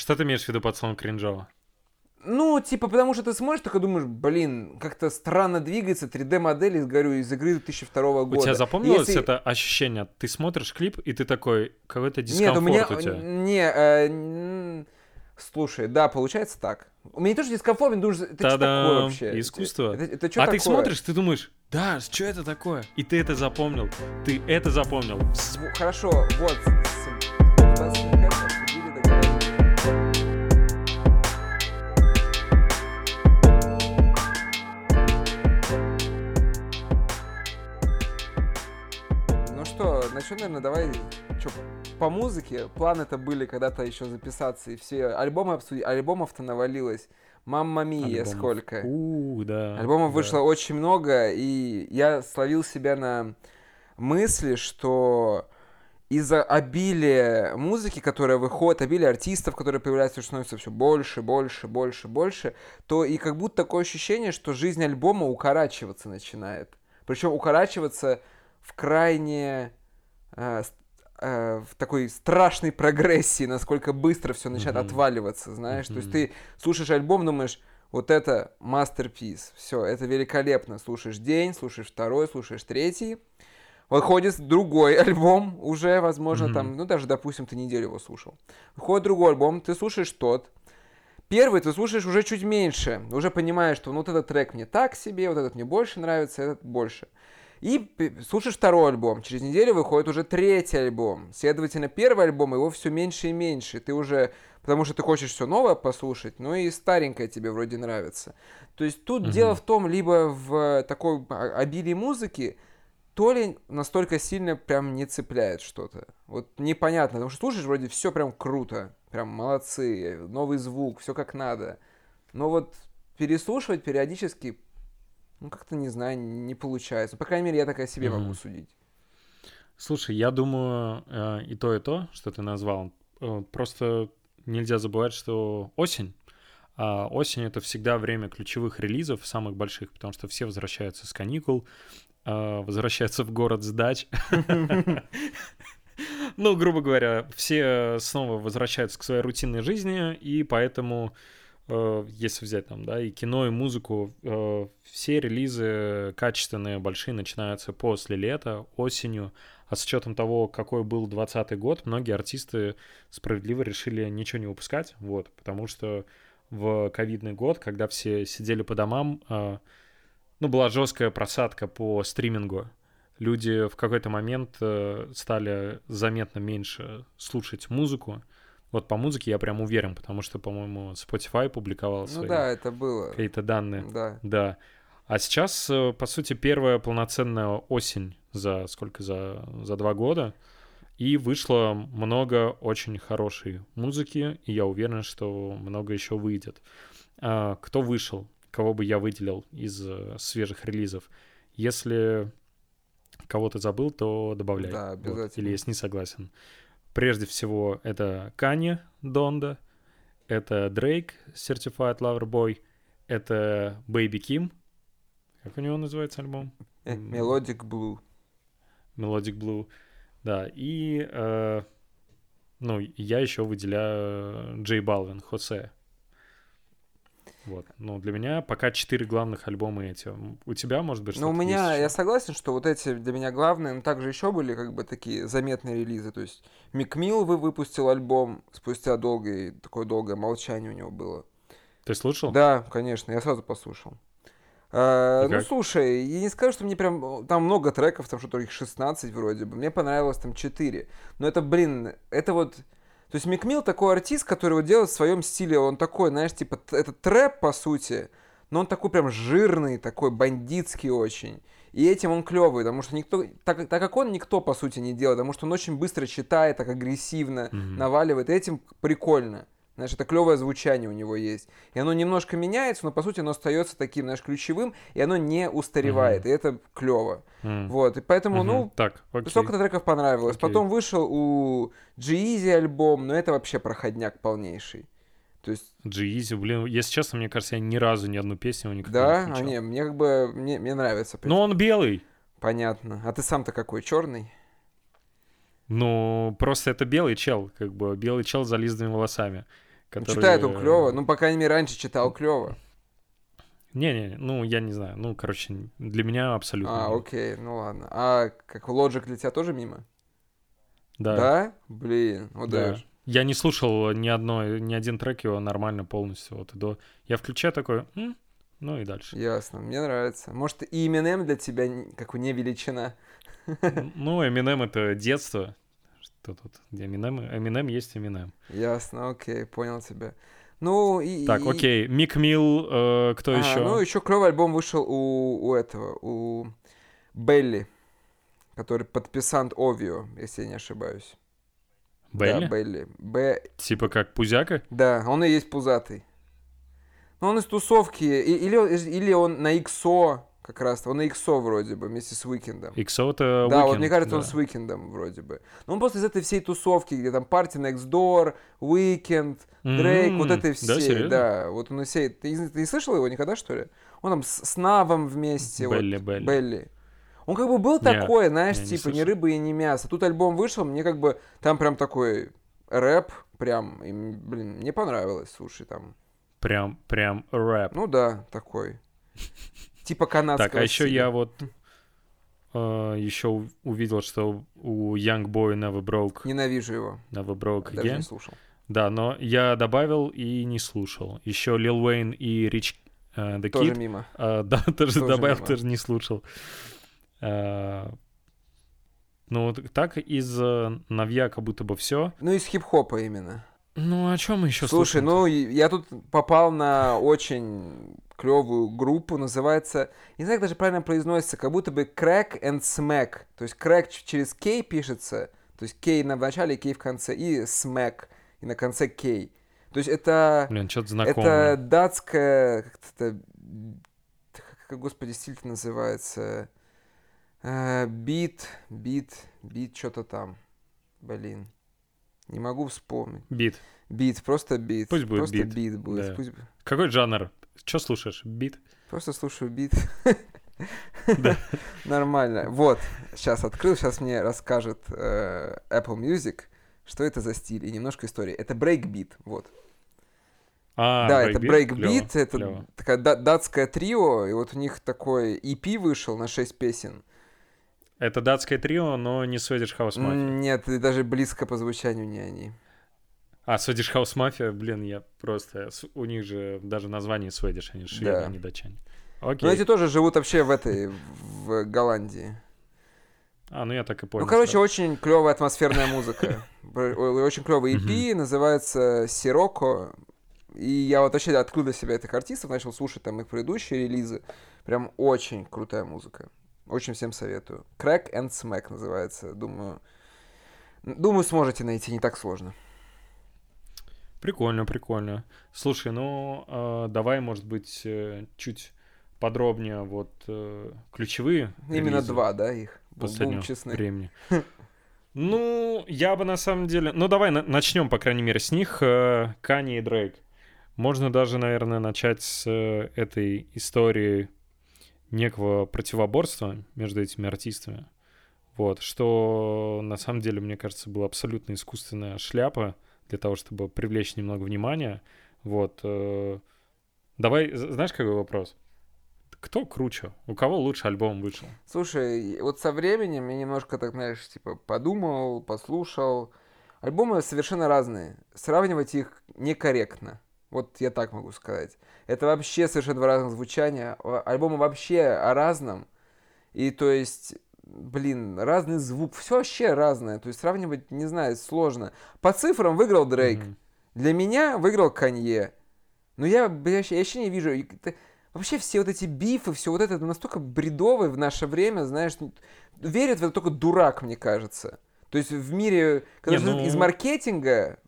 Что ты имеешь в виду под словом кринжово? Ну, типа, потому что ты смотришь, только думаешь, блин, как-то странно двигается 3D-модель, говорю, из игры 2002 года. У тебя запомнилось Если... это ощущение? Ты смотришь клип, и ты такой, какой-то дискомфорт Нет, у, меня... у тебя. Не, э, слушай, да, получается так. У меня тоже дискомфорт, мне думаешь, это что такое вообще? Искусство. Это, это, это а такое? ты смотришь, ты думаешь, да, что это такое? И ты это запомнил. Ты это запомнил. Хорошо, вот. Начнем, наверное, давай что, по музыке. Планы-то были когда-то еще записаться, и все альбомы обсудить. Альбомов-то навалилось. Мамма Мия сколько. У, да. Альбомов да. вышло очень много, и я словил себя на мысли, что из-за обилия музыки, которая выходит, обилия артистов, которые появляются, становится все больше, больше, больше, больше, то и как будто такое ощущение, что жизнь альбома укорачиваться начинает. Причем укорачиваться в крайне э, э, в такой страшной прогрессии, насколько быстро все начинает mm-hmm. отваливаться, знаешь. Mm-hmm. То есть ты слушаешь альбом, думаешь, вот это мастерпис, все, это великолепно. Слушаешь день, слушаешь второй, слушаешь третий. Выходит другой альбом, уже, возможно, mm-hmm. там, ну, даже, допустим, ты неделю его слушал. Выходит другой альбом, ты слушаешь тот. Первый ты слушаешь уже чуть меньше, уже понимаешь, что ну, вот этот трек мне так себе, вот этот мне больше нравится, этот больше. И слушаешь второй альбом, через неделю выходит уже третий альбом. Следовательно, первый альбом его все меньше и меньше. Ты уже, потому что ты хочешь все новое послушать, но и старенькое тебе вроде нравится. То есть тут угу. дело в том, либо в такой обилии музыки, то ли настолько сильно прям не цепляет что-то. Вот непонятно, потому что слушаешь вроде все прям круто, прям молодцы, новый звук, все как надо. Но вот переслушивать периодически ну, как-то, не знаю, не получается. По крайней мере, я так о себе mm-hmm. могу судить. Слушай, я думаю, э, и то, и то, что ты назвал. Э, просто нельзя забывать, что осень. А осень — это всегда время ключевых релизов, самых больших, потому что все возвращаются с каникул, э, возвращаются в город с дач. Ну, грубо говоря, все снова возвращаются к своей рутинной жизни, и поэтому если взять там, да, и кино, и музыку, э, все релизы качественные, большие начинаются после лета, осенью, а с учетом того, какой был 2020 год, многие артисты справедливо решили ничего не выпускать, вот, потому что в ковидный год, когда все сидели по домам, э, ну, была жесткая просадка по стримингу. Люди в какой-то момент стали заметно меньше слушать музыку, вот по музыке я прям уверен, потому что, по-моему, Spotify публиковал ну свои да, это было. какие-то данные. Да. Да. А сейчас, э, по сути, первая полноценная осень за сколько? За, за два года. И вышло много очень хорошей музыки, и я уверен, что много еще выйдет. А, кто вышел? Кого бы я выделил из э, свежих релизов? Если кого-то забыл, то добавляй. Да, обязательно. Вот. Или если не согласен. Прежде всего, это Канье Донда, это Дрейк Certified Lover Boy, это Baby Kim. Как у него называется альбом? Э, Melodic Blue. Melodic Blue, да. И, э, ну, я еще выделяю Джей Балвин, Хосе. Вот. Ну, для меня пока четыре главных альбома эти. У тебя, может быть, что-то Ну, у меня, я согласен, что вот эти для меня главные, но также еще были как бы такие заметные релизы. То есть Мик Мил вы выпустил альбом спустя долгое, такое долгое молчание у него было. Ты слушал? Да, конечно, я сразу послушал. А, ну, слушай, я не скажу, что мне прям... Там много треков, там что-то их 16 вроде бы. Мне понравилось там 4. Но это, блин, это вот то есть Микмил такой артист, который вот делает в своем стиле, он такой, знаешь, типа, это трэп, по сути, но он такой прям жирный, такой бандитский очень. И этим он клевый, потому что никто, так, так как он никто, по сути, не делает, потому что он очень быстро читает, так агрессивно mm-hmm. наваливает, и этим прикольно. Знаешь, это клевое звучание у него есть. И оно немножко меняется, но по сути оно остается таким, знаешь, ключевым, и оно не устаревает. Mm-hmm. И это клево. Mm-hmm. Вот. И поэтому, mm-hmm. ну, так, окей. сколько треков понравилось. Окей. Потом вышел у g альбом, но это вообще проходняк полнейший. То есть... g блин, если честно, мне кажется, я ни разу ни одну песню никогда да? не включал. А не, мне как бы, мне, мне нравится. Но он белый. Понятно. А ты сам-то какой, черный? Ну, просто это белый чел, как бы белый чел с зализанными волосами. Которые... Читает он клево. Ну, по крайней мере, раньше читал клево. Не-не, ну, я не знаю. Ну, короче, для меня абсолютно. А, окей, ну ладно. А как Logic для тебя тоже мимо? Да. Да? Блин, вот да. даже. Я не слушал ни одной, ни один трек его нормально полностью от и до. Я включаю такой, «М, ну и дальше. Ясно, мне нравится. Может, и Eminem для тебя как не величина? Ну, Eminem это детство. Что тут? Eminem? Eminem есть Eminem. Ясно, окей, понял тебя. Ну, и... Так, и- окей. Мик Милл, э, кто А, еще? Ну, еще клевый альбом вышел у, у этого, у Белли, который подписант Овио, если я не ошибаюсь. Белли? Да, Белли. Б... Типа как Пузяка? Да, он и есть пузатый. Ну, он из тусовки, и- или, или он на XO, как раз, он на XO вроде бы, вместе с Уикендом. XO это Да, вот Weeknd, мне кажется, он да. с Уикендом вроде бы. Но он просто из этой всей тусовки, где там Party Next Door, Weekend, Дрейк, вот М, этой да, всей, серьезно? да. Вот он из всей... Ты, не- ты не слышал его никогда, что ли? Он там с, с Навом вместе. вот, Белли, Белли. Белли. Он как бы был Не, такой, знаешь, не, не типа, не слышал. рыба и не мясо. Тут альбом вышел, мне как бы там прям такой рэп, прям, и, блин, мне понравилось, слушай, там. Прям, прям рэп. Ну да, такой. Типа канадского Так, а еще стиля. я вот э, еще увидел, что у Young Boy Never Broke, Ненавижу его. Never Broke Даже Again. не слушал. Да, но я добавил и не слушал. Еще Lil Wayne и Rich э, The Тоже Kid. мимо. А, да, тоже Тоже добавил, мимо. тоже не слушал. А, ну, так из э, новья как будто бы все. Ну, из хип-хопа именно. Ну, о чем мы еще Слушай, ну и я тут попал на очень клевую группу, называется, не знаю, как даже правильно произносится, как будто бы Crack and Smack. То есть Crack через K пишется, то есть K на начале, K в конце, и Smack, и на конце K. То есть это, Блин, что-то это знакомое. датская, как это, как, господи, стиль-то называется, Э, бит, бит, бит, что-то там, блин. Не могу вспомнить. Бит. Бит, просто бит. Пусть будет просто бит, бит будет. да. Пусть... Какой жанр? Что слушаешь? Бит? Просто слушаю бит. Да. Нормально. Вот, сейчас открыл, сейчас мне расскажет э, Apple Music, что это за стиль и немножко истории. Это брейкбит, вот. А, да, это брейкбит? это такая да- датское трио, и вот у них такой EP вышел на 6 песен. Это датское трио, но не Swedish House Mafia. Нет, даже близко по звучанию не они. А, Swedish House Mafia, блин, я просто... У них же даже название Swedish, они шведы, Да. а не датчане. Но Окей. эти тоже живут вообще в этой, в Голландии. А, ну я так и понял. Ну, короче, сразу. очень клевая атмосферная музыка. Очень клевый EP, называется Сироко. И я вот вообще открыл для себя этих артистов, начал слушать там их предыдущие релизы. Прям очень крутая музыка. Очень всем советую. Crack and Smack называется. Думаю, думаю, сможете найти, не так сложно. Прикольно, прикольно. Слушай, ну э, давай, может быть, э, чуть подробнее вот э, ключевые. Именно два, да, их? Последнего честны. времени. Ну, я бы на самом деле... Ну, давай на- начнем, по крайней мере, с них. э, Кани и Дрейк. Можно даже, наверное, начать с э, этой истории некого противоборства между этими артистами. Вот, что на самом деле, мне кажется, была абсолютно искусственная шляпа для того, чтобы привлечь немного внимания. Вот. э, Давай, знаешь, какой вопрос? Кто круче? У кого лучше альбом вышел? Слушай, вот со временем я немножко так, знаешь, типа подумал, послушал. Альбомы совершенно разные. Сравнивать их некорректно. Вот я так могу сказать. Это вообще совершенно два разных звучания. Альбомы вообще о разном. И то есть, блин, разный звук. Все вообще разное. То есть сравнивать, не знаю, сложно. По цифрам выиграл Дрейк. Мгм. Для меня выиграл Канье. Но я, бля, я вообще не вижу. это- Вообще все вот эти бифы, все вот это настолько бредовое в наше время, знаешь, верит в это только дурак, мне кажется. То есть в мире, когда Не, ну- из маркетинга,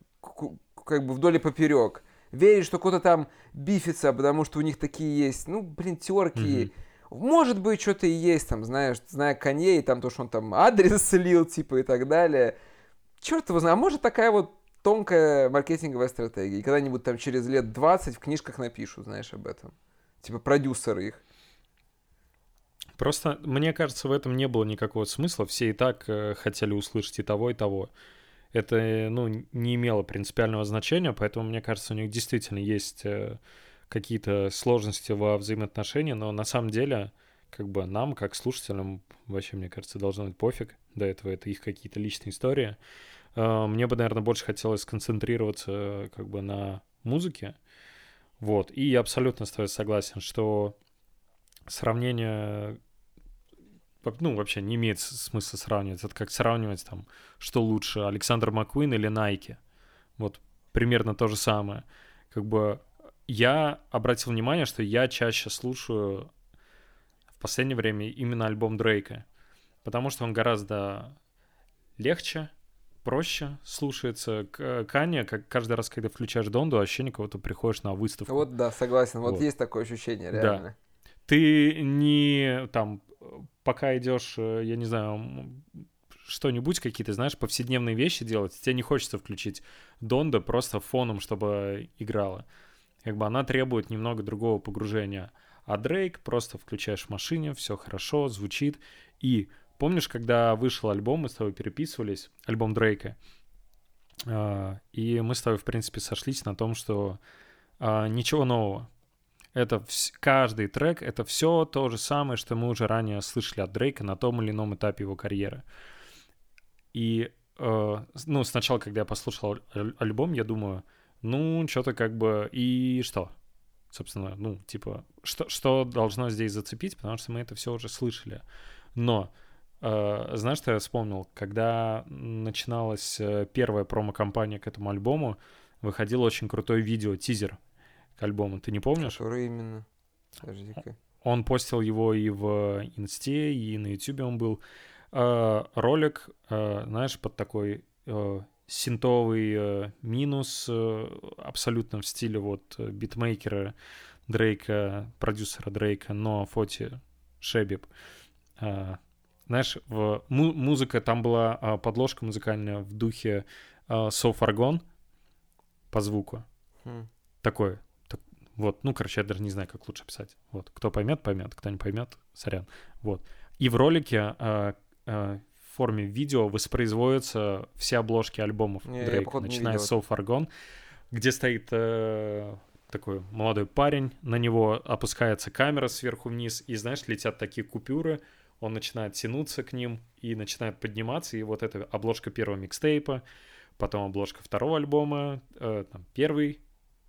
как бы вдоль и поперек, верит, что кто-то там бифится, потому что у них такие есть, ну, блин, терки. Может быть, что-то и есть там, знаешь, зная Канье, и там то, что он там адрес слил, типа, и так далее. Черт его знает, а может такая вот тонкая маркетинговая стратегия. И когда-нибудь там через лет 20 в книжках напишут, знаешь, об этом. Типа продюсеры их. Просто, мне кажется, в этом не было никакого смысла. Все и так э, хотели услышать и того, и того. это, ну, не имело принципиального значения, поэтому, мне кажется, у них действительно есть э, какие-то сложности во взаимоотношениях, но на самом деле, как бы нам, как слушателям, вообще, мне кажется, должно быть пофиг. До этого это их какие-то личные истории. Э, мне бы, наверное, больше хотелось сконцентрироваться как бы на музыке. Вот. И я абсолютно с тобой согласен, что сравнение ну, вообще не имеет смысла сравнивать. Это как сравнивать там, что лучше, Александр Маккуин или Найки. Вот примерно то же самое. Как бы я обратил внимание, что я чаще слушаю в последнее время именно альбом Дрейка, потому что он гораздо легче, проще слушается. Каня, как каждый раз, когда включаешь Донду, ощущение, кого ты приходишь на выставку. Вот да, согласен. Вот, вот есть такое ощущение, реально. Да. Ты не там пока идешь, э, я не знаю, что-нибудь, какие-то, знаешь, повседневные вещи делать, тебе не хочется включить Донда просто фоном, чтобы играла. Как бы она требует немного другого погружения. А Дрейк просто включаешь в машине, все хорошо, звучит. И помнишь, когда вышел альбом, мы с тобой переписывались, альбом Дрейка, а, и мы с тобой, в принципе, сошлись на том, что а, ничего нового. Это вс- каждый трек, это все то же самое, что мы уже ранее слышали от Дрейка на том или ином этапе его карьеры. И, э, ну, сначала, когда я послушал аль- альбом, я думаю, ну, что-то как бы, и что? Собственно, ну, типа, что, что должно здесь зацепить, потому что мы это все уже слышали. Но, э, знаешь, что я вспомнил? Когда начиналась э, первая промо-компания к этому альбому, выходил очень крутой видео, тизер к альбому. Ты не помнишь? Который именно? Подожди-ка. Он постил его и в Инсте, и на Ютубе он был. Э, ролик, э, знаешь, под такой э, синтовый э, минус, э, абсолютно в стиле вот битмейкера Дрейка, продюсера Дрейка, но фоте Шебиб. Э, знаешь, в, му- музыка, там была э, подложка музыкальная в духе э, So Far Gone по звуку. Хм. Такой, так, вот, ну, короче, я даже не знаю, как лучше писать. Вот, кто поймет, поймет, кто не поймет, сорян. Вот. И в ролике э, э, форме видео воспроизводятся все обложки альбомов Не, я, Дрейка, походу, не начиная с So Far Gone, где стоит э, такой молодой парень, на него опускается камера сверху вниз, и, знаешь, летят такие купюры, он начинает тянуться к ним и начинает подниматься, и вот эта обложка первого микстейпа, потом обложка второго альбома, э, там, первый,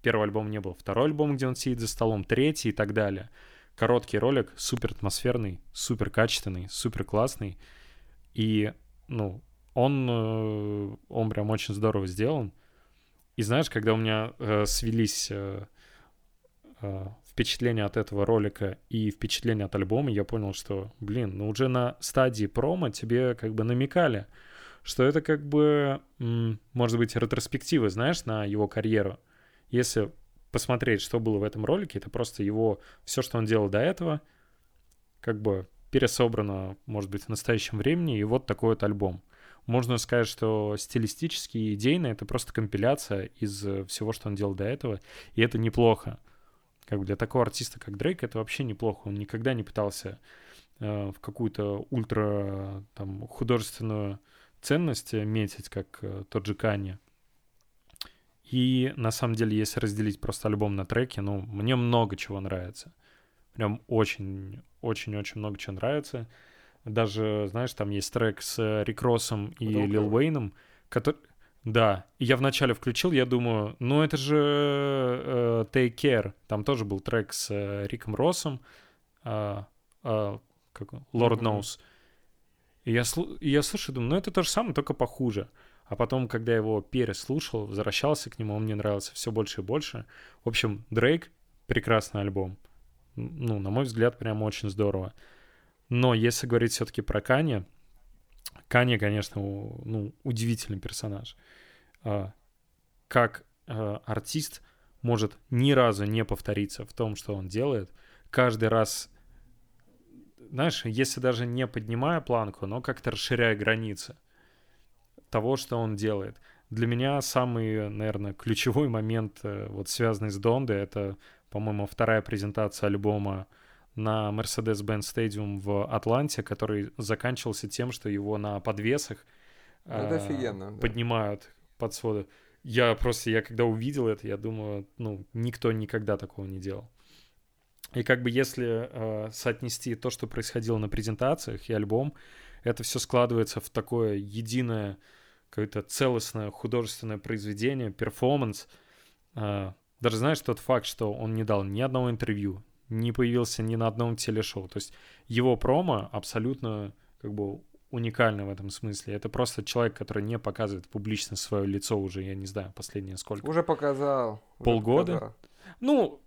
первый альбом не был, второй альбом, где он сидит за столом, третий и так далее. Короткий ролик, супер атмосферный, супер качественный, супер классный. И, ну, он, э, он прям очень здорово сделан. И знаешь, когда у меня э, свелись э, э, впечатления от этого ролика и впечатления от альбома, я понял, что, блин, ну уже на стадии промо тебе как бы намекали, что это как бы, может быть, ретроспектива, знаешь, на его карьеру. Если посмотреть, что было в этом ролике, это просто его, все, что он делал до этого, как бы пересобрано, может быть, в настоящем времени, и вот такой вот альбом. Можно сказать, что стилистически и идейно это просто компиляция из э, всего, что он делал до этого, и это неплохо. Как бы для такого артиста, как Дрейк, это вообще неплохо. Он никогда не пытался э, в какую-то ультра там, художественную ценность метить, как э, тот же Канье. И на самом деле, если разделить просто альбом на треки, ну, мне много чего нравится. Прям очень, очень-очень много чего нравится. Даже, знаешь, там есть трек с Рик Россом и Долго. Лил Уэйном, который... Да, и я вначале включил, я думаю, ну это же э, Take Care. Там тоже был трек с э, Риком Россом, э, э, как? Lord Мгм. Knows. И я, слу- и я слушаю, думаю, ну это то же самое, только похуже. А потом, когда я его переслушал, возвращался к нему, он мне нравился все больше и больше. В общем, Дрейк — прекрасный альбом. Ну, на мой взгляд, прям очень здорово. Но если говорить все-таки про Канье, Канье, конечно, ну, удивительный персонаж. А, Как а, артист может ни разу не повториться в том, что он делает. Каждый раз, знаешь, если даже не поднимая планку, но как-то расширяя границы того, что он делает. Для меня самый, наверное, ключевой момент, э, вот связанный с Дондой, это, по-моему, вторая презентация альбома на Mercedes-Benz Stadium в Атланте, который заканчивался тем, что его на подвесах Это офигенно, да. поднимают под своды. Я просто, я когда увидел это, я думаю, ну, никто никогда такого не делал. И как бы если э, соотнести то, что происходило на презентациях и альбом, это все складывается в такое единое, какое-то целостное художественное произведение, перформанс. Э, даже знаешь тот факт, что он не дал ни одного интервью, не появился ни на одном телешоу. То есть его промо абсолютно как бы уникально в этом смысле. Это просто человек, который не показывает публично свое лицо уже, я не знаю, последнее сколько. Уже показал. Уже Полгода? показал. Ну,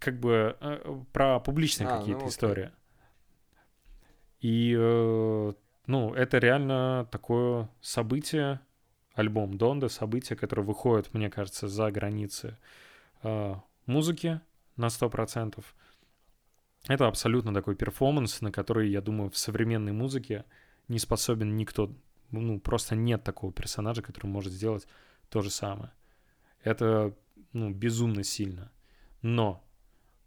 как бы э, про публичные А, какие-то ну, истории. И, э, ну, это реально такое событие, альбом Донда, событие, которое выходит, мне кажется, за границы музыки на 100%. Это абсолютно такой перформанс, на который, я думаю, в современной музыке не способен никто. Ну, просто нет такого персонажа, который может сделать то же самое. Это, ну, безумно сильно. Но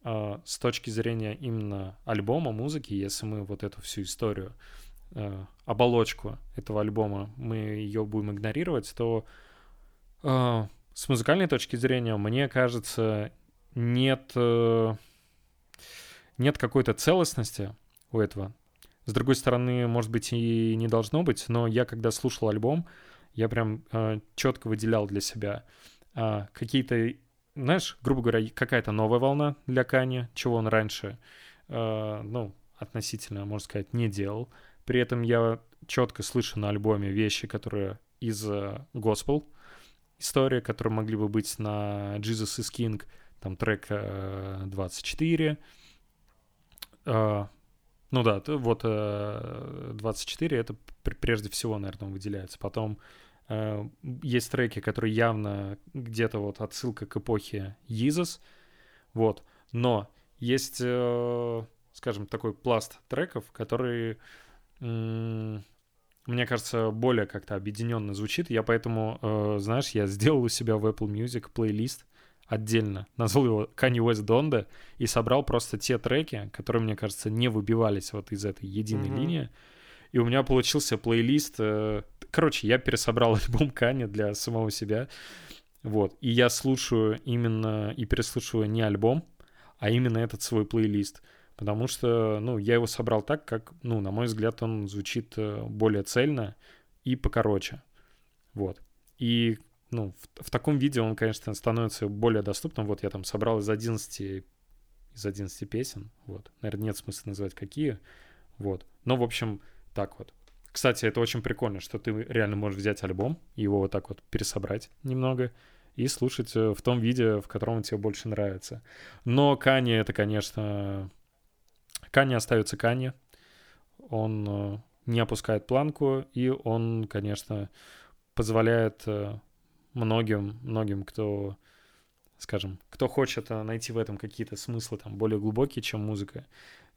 э, с точки зрения именно альбома, музыки, если мы вот эту всю историю, э, оболочку этого альбома, мы ее будем игнорировать, то э, с музыкальной точки зрения, мне кажется, нет, э, нет какой-то целостности у этого. С другой стороны, может быть, и не должно быть, но я, когда слушал альбом, я прям э, четко выделял для себя э, какие-то, знаешь, грубо говоря, какая-то новая волна для Кани, чего он раньше, э, ну, относительно, можно сказать, не делал. При этом я четко слышу на альбоме вещи, которые из э, госпел истории, которые могли бы быть на Jesus is King, там трек э, 24. Э, ну да, вот э, 24 это пр- прежде всего, наверное, выделяется. Потом э, есть треки, которые явно где-то вот отсылка к эпохе Jesus, вот. Но есть, э, скажем, такой пласт треков, который, м, мне кажется, более как-то объединенно звучит. Я поэтому, э, знаешь, я сделал у себя в Apple Music плейлист отдельно, назвал его Kanye West Donda и собрал просто те треки, которые, мне кажется, не выбивались вот из этой единой Мгм. линии. И у меня получился плейлист. э, Короче, я пересобрал альбом Кани для самого себя. Вот. И я слушаю именно и переслушиваю не альбом, а именно этот свой плейлист. Потому что, ну, я его собрал так, как, ну, на мой взгляд, он звучит э, более цельно и покороче. Вот. И, ну, в, в таком виде он, конечно, становится более доступным. Вот я там собрал из 11, из 11 песен. Вот. Наверное, нет смысла называть какие. Вот. Но, в общем, так вот. Кстати, это очень прикольно, что ты реально можешь взять альбом, его вот так вот пересобрать немного и слушать э, в том виде, в котором он тебе больше нравится. Но Кани это, конечно... Кани остается Кани. Он э, не опускает планку, и он, конечно, позволяет э, многим, многим, кто, скажем, кто хочет э, найти в этом какие-то смыслы там более глубокие, чем музыка,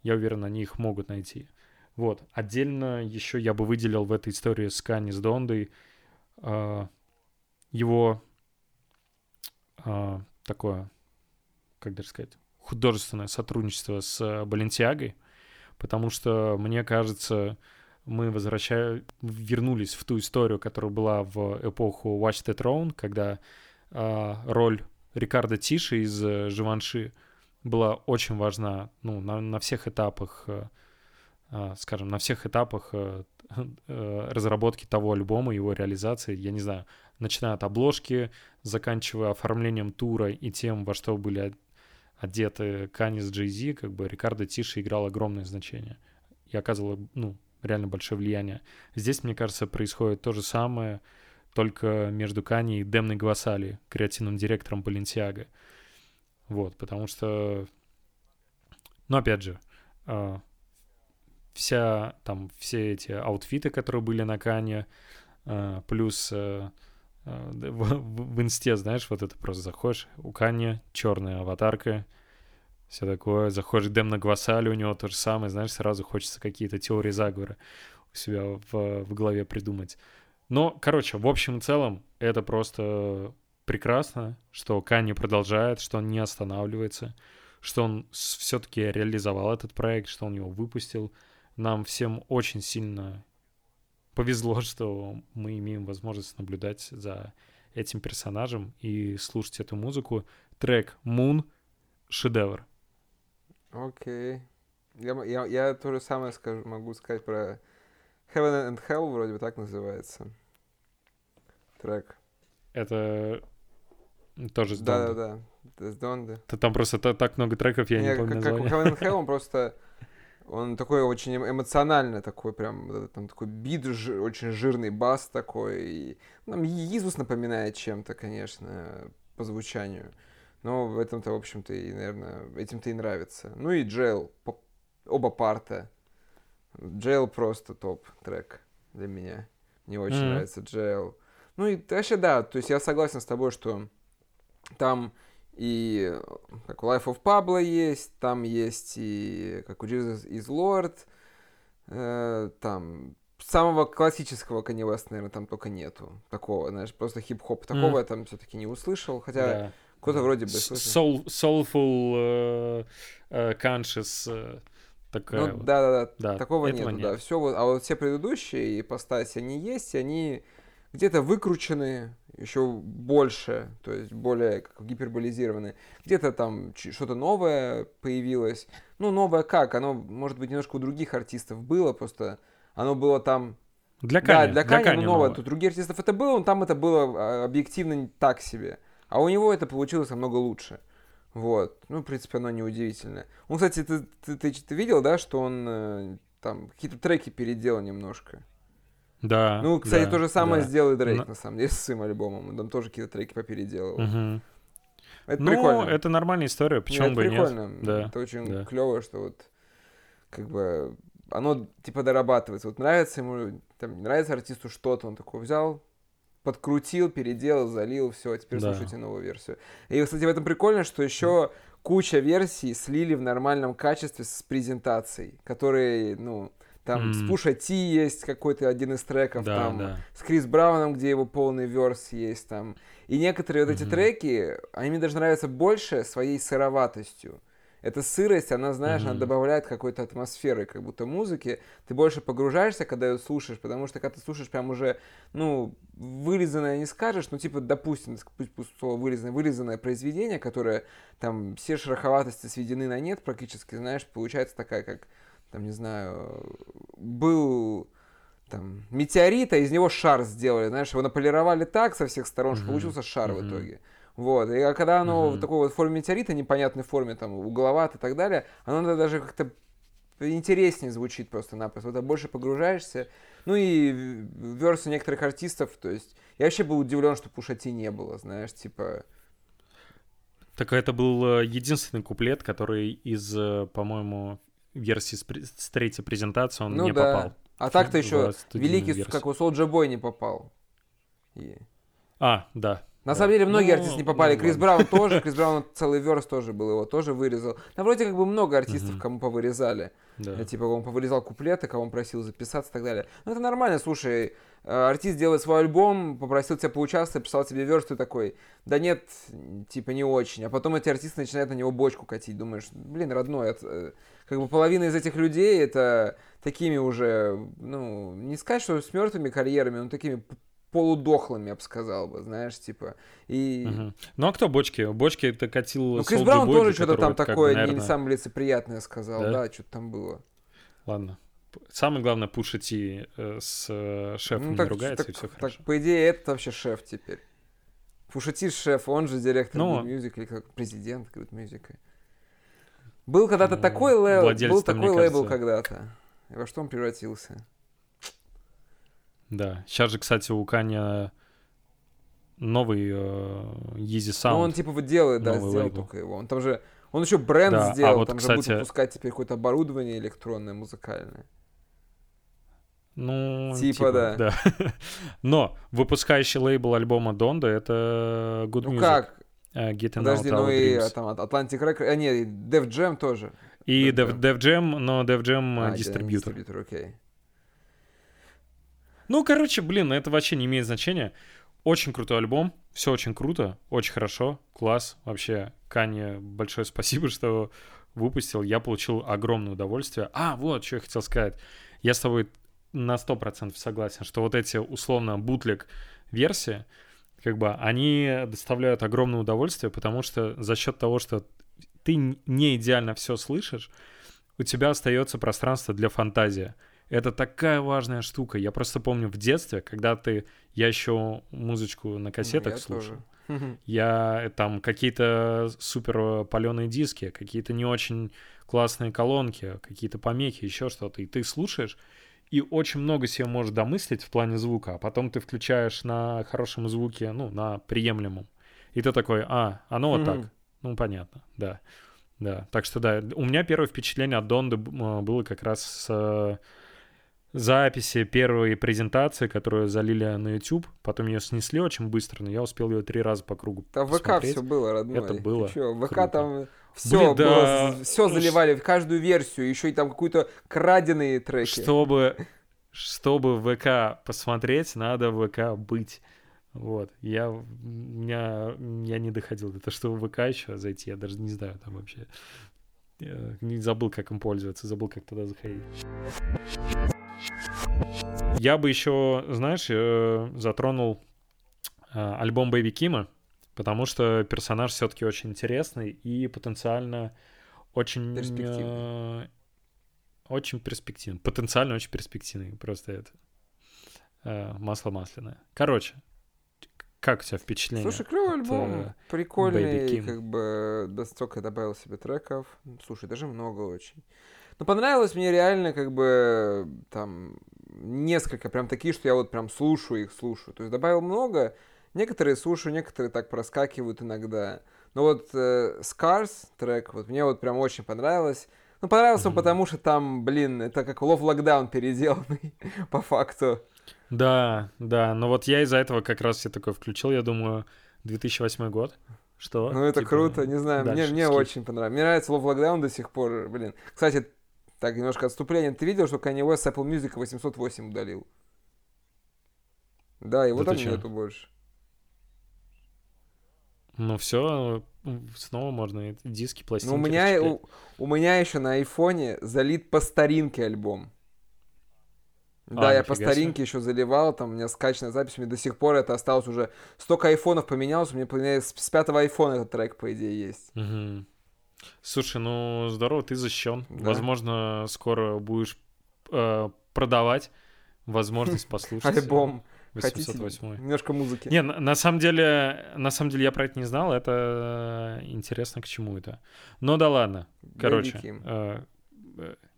я уверен, они их могут найти. Вот. Отдельно еще я бы выделил в этой истории с Кани с Дондой его такое, как даже сказать, художественное сотрудничество с Балентиагой, потому что, мне кажется, мы возвращаем, вернулись в ту историю, которая была в эпоху Watch the Throne, когда э, роль Рикардо Тиши из э, Живанши была очень важна ну, на, на всех этапах, э, э, скажем, на всех этапах э, э, разработки того альбома, его реализации, я не знаю, начиная от обложки, заканчивая оформлением тура и тем, во что были одеты Кани с как бы Рикардо Тиши играл огромное значение и оказывал, ну, реально большое влияние. Здесь, мне кажется, происходит то же самое, только между Кани и Демной Гвасали, креативным директором Баленсиага. Вот, потому что, ну, опять же, э, вся, там, все эти аутфиты, которые были на Кане, э, плюс д- в, в- в инсте, знаешь, вот это просто заходишь, у Кани черная аватарка, все такое, заходишь к Демна Гвасали, у него то же самое, знаешь, сразу хочется какие-то теории заговора у себя в, в голове придумать. Но, короче, в общем и целом, это просто прекрасно, что Канни продолжает, что он не останавливается, что он все-таки реализовал этот проект, что он его выпустил. Нам всем очень сильно повезло, что мы имеем возможность наблюдать за этим персонажем и слушать эту музыку. Трек Moon — шедевр. Окей. Я, я, я то же самое скажу, могу сказать про Heaven and Hell, вроде бы так называется. Трек. Это тоже с Да, Донды. да, да. С Донды. Там просто та- так много треков, я не, Не, помню как, как название. Heaven and Hell, он просто... Он такой очень эм- эмоциональный, такой прям, там такой бит, очень жирный бас такой. И, ну, там Иисус напоминает чем-то, конечно, по звучанию. Но в этом-то, в общем-то, и, наверное, этим-то и нравится. Ну и Джейл, оба парта. Джейл просто топ трек для меня. Мне очень Мгм. нравится Джейл. Ну и вообще, да, то есть я согласен с тобой, что там и как у Life of Pablo есть, там есть и как у Jesus is Lord, э, там самого классического Kanye West, наверное, там только нету. Такого, знаешь, просто хип-хоп. Такого Мгм. я там все-таки не услышал, хотя Да. кто-то вроде бы слышал. Soul, soulful, э, э, conscious, э, такая Ну, вот. да, да, да, Да, такого нету, да. нет. Все вот, а вот все предыдущие ипостаси, они есть, и они где-то выкручены еще больше, то есть более как гиперболизированы. Где-то там что-то новое появилось. Ну, новое как? Оно, может быть, немножко у других артистов было, просто оно было там... Для да, Кани, для Кани, ну, новое. новое. Тут других артистов это было, но там это было а, объективно так себе. А у него это получилось намного лучше. Вот. Ну, в принципе, оно неудивительно. Он, кстати, ты, ты, ты, ты видел, да, что он э, там какие-то треки переделал немножко? Да. Ну, кстати, да, то же самое да. сделал и Дрейк, Но- на самом деле, с своим альбомом. Он там тоже какие-то треки попеределал. Мгм. Это ну, прикольно. это нормальная история, Не, почему это бы и нет. прикольно. Да, Это очень да. клево, что вот как бы оно типа дорабатывается. Вот нравится ему, там, нравится артисту что-то, он такой взял, подкрутил, переделал, залил, все, теперь Да. слушайте новую версию. И, кстати, в этом прикольно, что еще куча версий слили в нормальном качестве с презентацией, которые, ну, там с М. Пуша Ти есть какой-то один из треков, Да, там да. с Крис Брауном, где его полный верс есть там. И некоторые вот эти треки, они мне даже нравятся больше своей сыроватостью. Эта сырость, она, знаешь, она Мгм. добавляет какой-то атмосферы, как будто музыки. Ты больше погружаешься, когда ее слушаешь, потому что когда ты слушаешь прям уже, ну, вырезанное не скажешь, ну, типа, допустим, пусть слово вырезанное, вырезанное произведение, которое там все шероховатости сведены на нет практически, знаешь, получается такая, как, там, не знаю, был там метеорит, а из него шар сделали, знаешь, его наполировали так со всех сторон, что получился шар в итоге. Вот, и а когда оно в такой вот форме метеорита, непонятной форме, там, угловато и так далее, оно даже как-то интереснее звучит просто-напросто. Вот, а больше погружаешься. Ну и версы некоторых артистов, то есть, я вообще был удивлен, что Пушати не было, знаешь, типа, Так это был э, единственный куплет, который из, э, по-моему, версии с, третьей презентации он ну не да. попал. А так-то еще великий, версию. как у Солджа Бой не попал. И- А, да. На Да. самом деле многие Ну, артисты не попали. ну, Крис ладно. Браун тоже, Крис Браун целый верс тоже был, его тоже вырезал. Там вроде как бы много артистов, кому повырезали. Да. Э, Типа, он повырезал куплеты, кого он просил записаться и так далее. Ну, это нормально, слушай, э, артист делает свой альбом, попросил тебя поучаствовать, писал тебе верст, ты такой, да нет, типа, не очень. А потом эти артисты начинают на него бочку катить, думаешь, блин, родной, это, э, как бы половина из этих людей это такими уже, ну, не сказать, что с мертвыми карьерами, но такими полудохлыми, я бы сказал бы, знаешь, типа. И... Мгм. Ну а кто бочки? Бочки это катил Ну, Крис Браун Boy, тоже что-то там такое не наверное, самое лицеприятное сказал, Да? да, что-то там было. Ладно. Самое главное, Пуша Ти э, с э, шефом Ну, не так, ругается, так- и все так, хорошо. по идее, это вообще шеф теперь. Пушати шеф, он же директор Ну. Good Music, или как президент Good Music. Был когда-то Ну, такой лейбл, был такой лейбл когда-то. И во что он превратился? Да. Сейчас же, кстати, у Каня новый э, Yeezy Sound. Ну, он типа вот делает, да, сделал лейбл. только его. Он там же, он еще бренд Да, а сделал, вот, там же будет кстати- выпускать теперь какое-то оборудование электронное, музыкальное. Ну, Типа, да. Но выпускающий лейбл альбома Донда — это Good Ну Music. как? э, Getting Подожди, Out ну и Dreams. а, там Atlantic Records, а нет, Def Jam тоже. И Def Def, Jam, но Def Jam А, дистрибьютор. дистрибьютор, окей. Ну, короче, блин, это вообще не имеет значения. Очень крутой альбом, все очень круто, очень хорошо, класс. Вообще, Кане большое спасибо, что выпустил. Я получил огромное удовольствие. А, вот, что я хотел сказать. Я с тобой на 100% согласен, что вот эти условно бутлег версии, как бы они доставляют огромное удовольствие, потому что за счет того, что ты не идеально все слышишь, у тебя остается пространство для фантазии. Это такая важная штука. Я просто помню в детстве, когда ты... Я еще музычку на кассетах я слушал. тоже. Я э, там какие-то супер паленые диски, какие-то не очень классные колонки, какие-то помехи, еще что-то. И ты слушаешь, и очень много себе можешь домыслить в плане звука, а потом ты включаешь на хорошем звуке, ну, на приемлемом. И ты такой, а, оно вот так. Ну, понятно, да. Да, так что да, у меня первое впечатление от Донды а, было как раз с э, записи первой презентации, которую залили на YouTube. Потом ее снесли очень быстро, но я успел ее три раза по кругу Там в ВК все было, родной. Это было Ты ВК круто. там все Блин, да. было, все заливали, в каждую версию, еще и там какую-то краденые треки. Чтобы, чтобы ВК посмотреть, надо в ВК быть. Вот. Я, меня, я не доходил до того, что в ВК еще зайти. Я даже не знаю там вообще. Я не забыл, как им пользоваться, забыл, как туда заходить. Я бы еще, знаешь, э, затронул э, альбом Бэйби Кима, потому что персонаж все-таки очень интересный и потенциально очень... Перспективный. э, Очень перспективный. Потенциально очень перспективный. Просто это масло масляное. Короче, как у тебя впечатление? Слушай, клевый альбом, прикольный, как бы, да столько добавил себе треков. Слушай, даже много очень. Но понравилось мне реально, как бы, там, несколько прям такие, что я вот прям слушаю их, слушаю. То есть добавил много, некоторые слушаю, некоторые так проскакивают иногда. Но вот э, Scars трек, вот мне вот прям очень понравилось. Ну, понравился он Мгм. потому, что там, блин, это как Love Lockdown переделанный, по факту. Да, да, но вот я из-за этого как раз я такой включил, я думаю, 2008 год. Что? Ну, это Типа, круто, не знаю, мне, мне очень понравилось. Мне нравится Love Lockdown до сих пор, блин. Кстати, так, немножко отступление. Ты видел, что Kanye West с Apple Music 808 удалил? Да, его Да там нету больше. Ну все, снова можно диски, пластинки Ну, у меня, у, у меня еще на айфоне залит по старинке альбом. Да, А, я по себе. старинке еще заливал, там у меня скачанная запись, меня до сих пор это осталось уже. Столько айфонов поменялось, у меня, с, пятого айфона этот трек, по идее, есть. Мгм. Слушай, ну здорово, ты защищен. Да. Возможно, скоро будешь э, продавать возможность послушать. Альбом. Хотите 808. немножко музыки? Не, на, на самом деле, на самом деле я про это не знал. Это э, интересно, к чему это. Ну да ладно. Короче,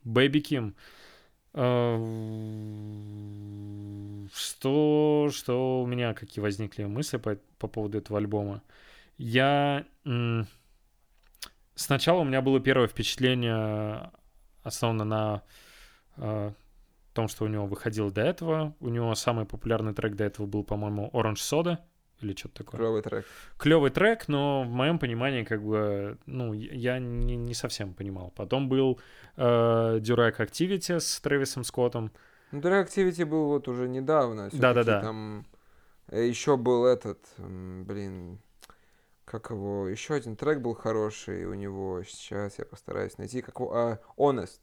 Baby Kim. э. Э, Что, что у меня какие возникли мысли по, по поводу этого альбома? Я м, сначала у меня было первое впечатление основано на э, том, что у него выходило до этого. У него самый популярный трек до этого был, по-моему, Orange Soda или что-то такое. Клевый трек. Клевый трек, но в моем понимании, как бы, ну, я не, не совсем понимал. Потом был э, Durac Activity с Трэвисом Скоттом. Ну, Drag Activity был вот уже недавно. Да-да-да. Там еще был этот, блин, как его, еще один трек был хороший у него. Сейчас я постараюсь найти, как его, а, Honest.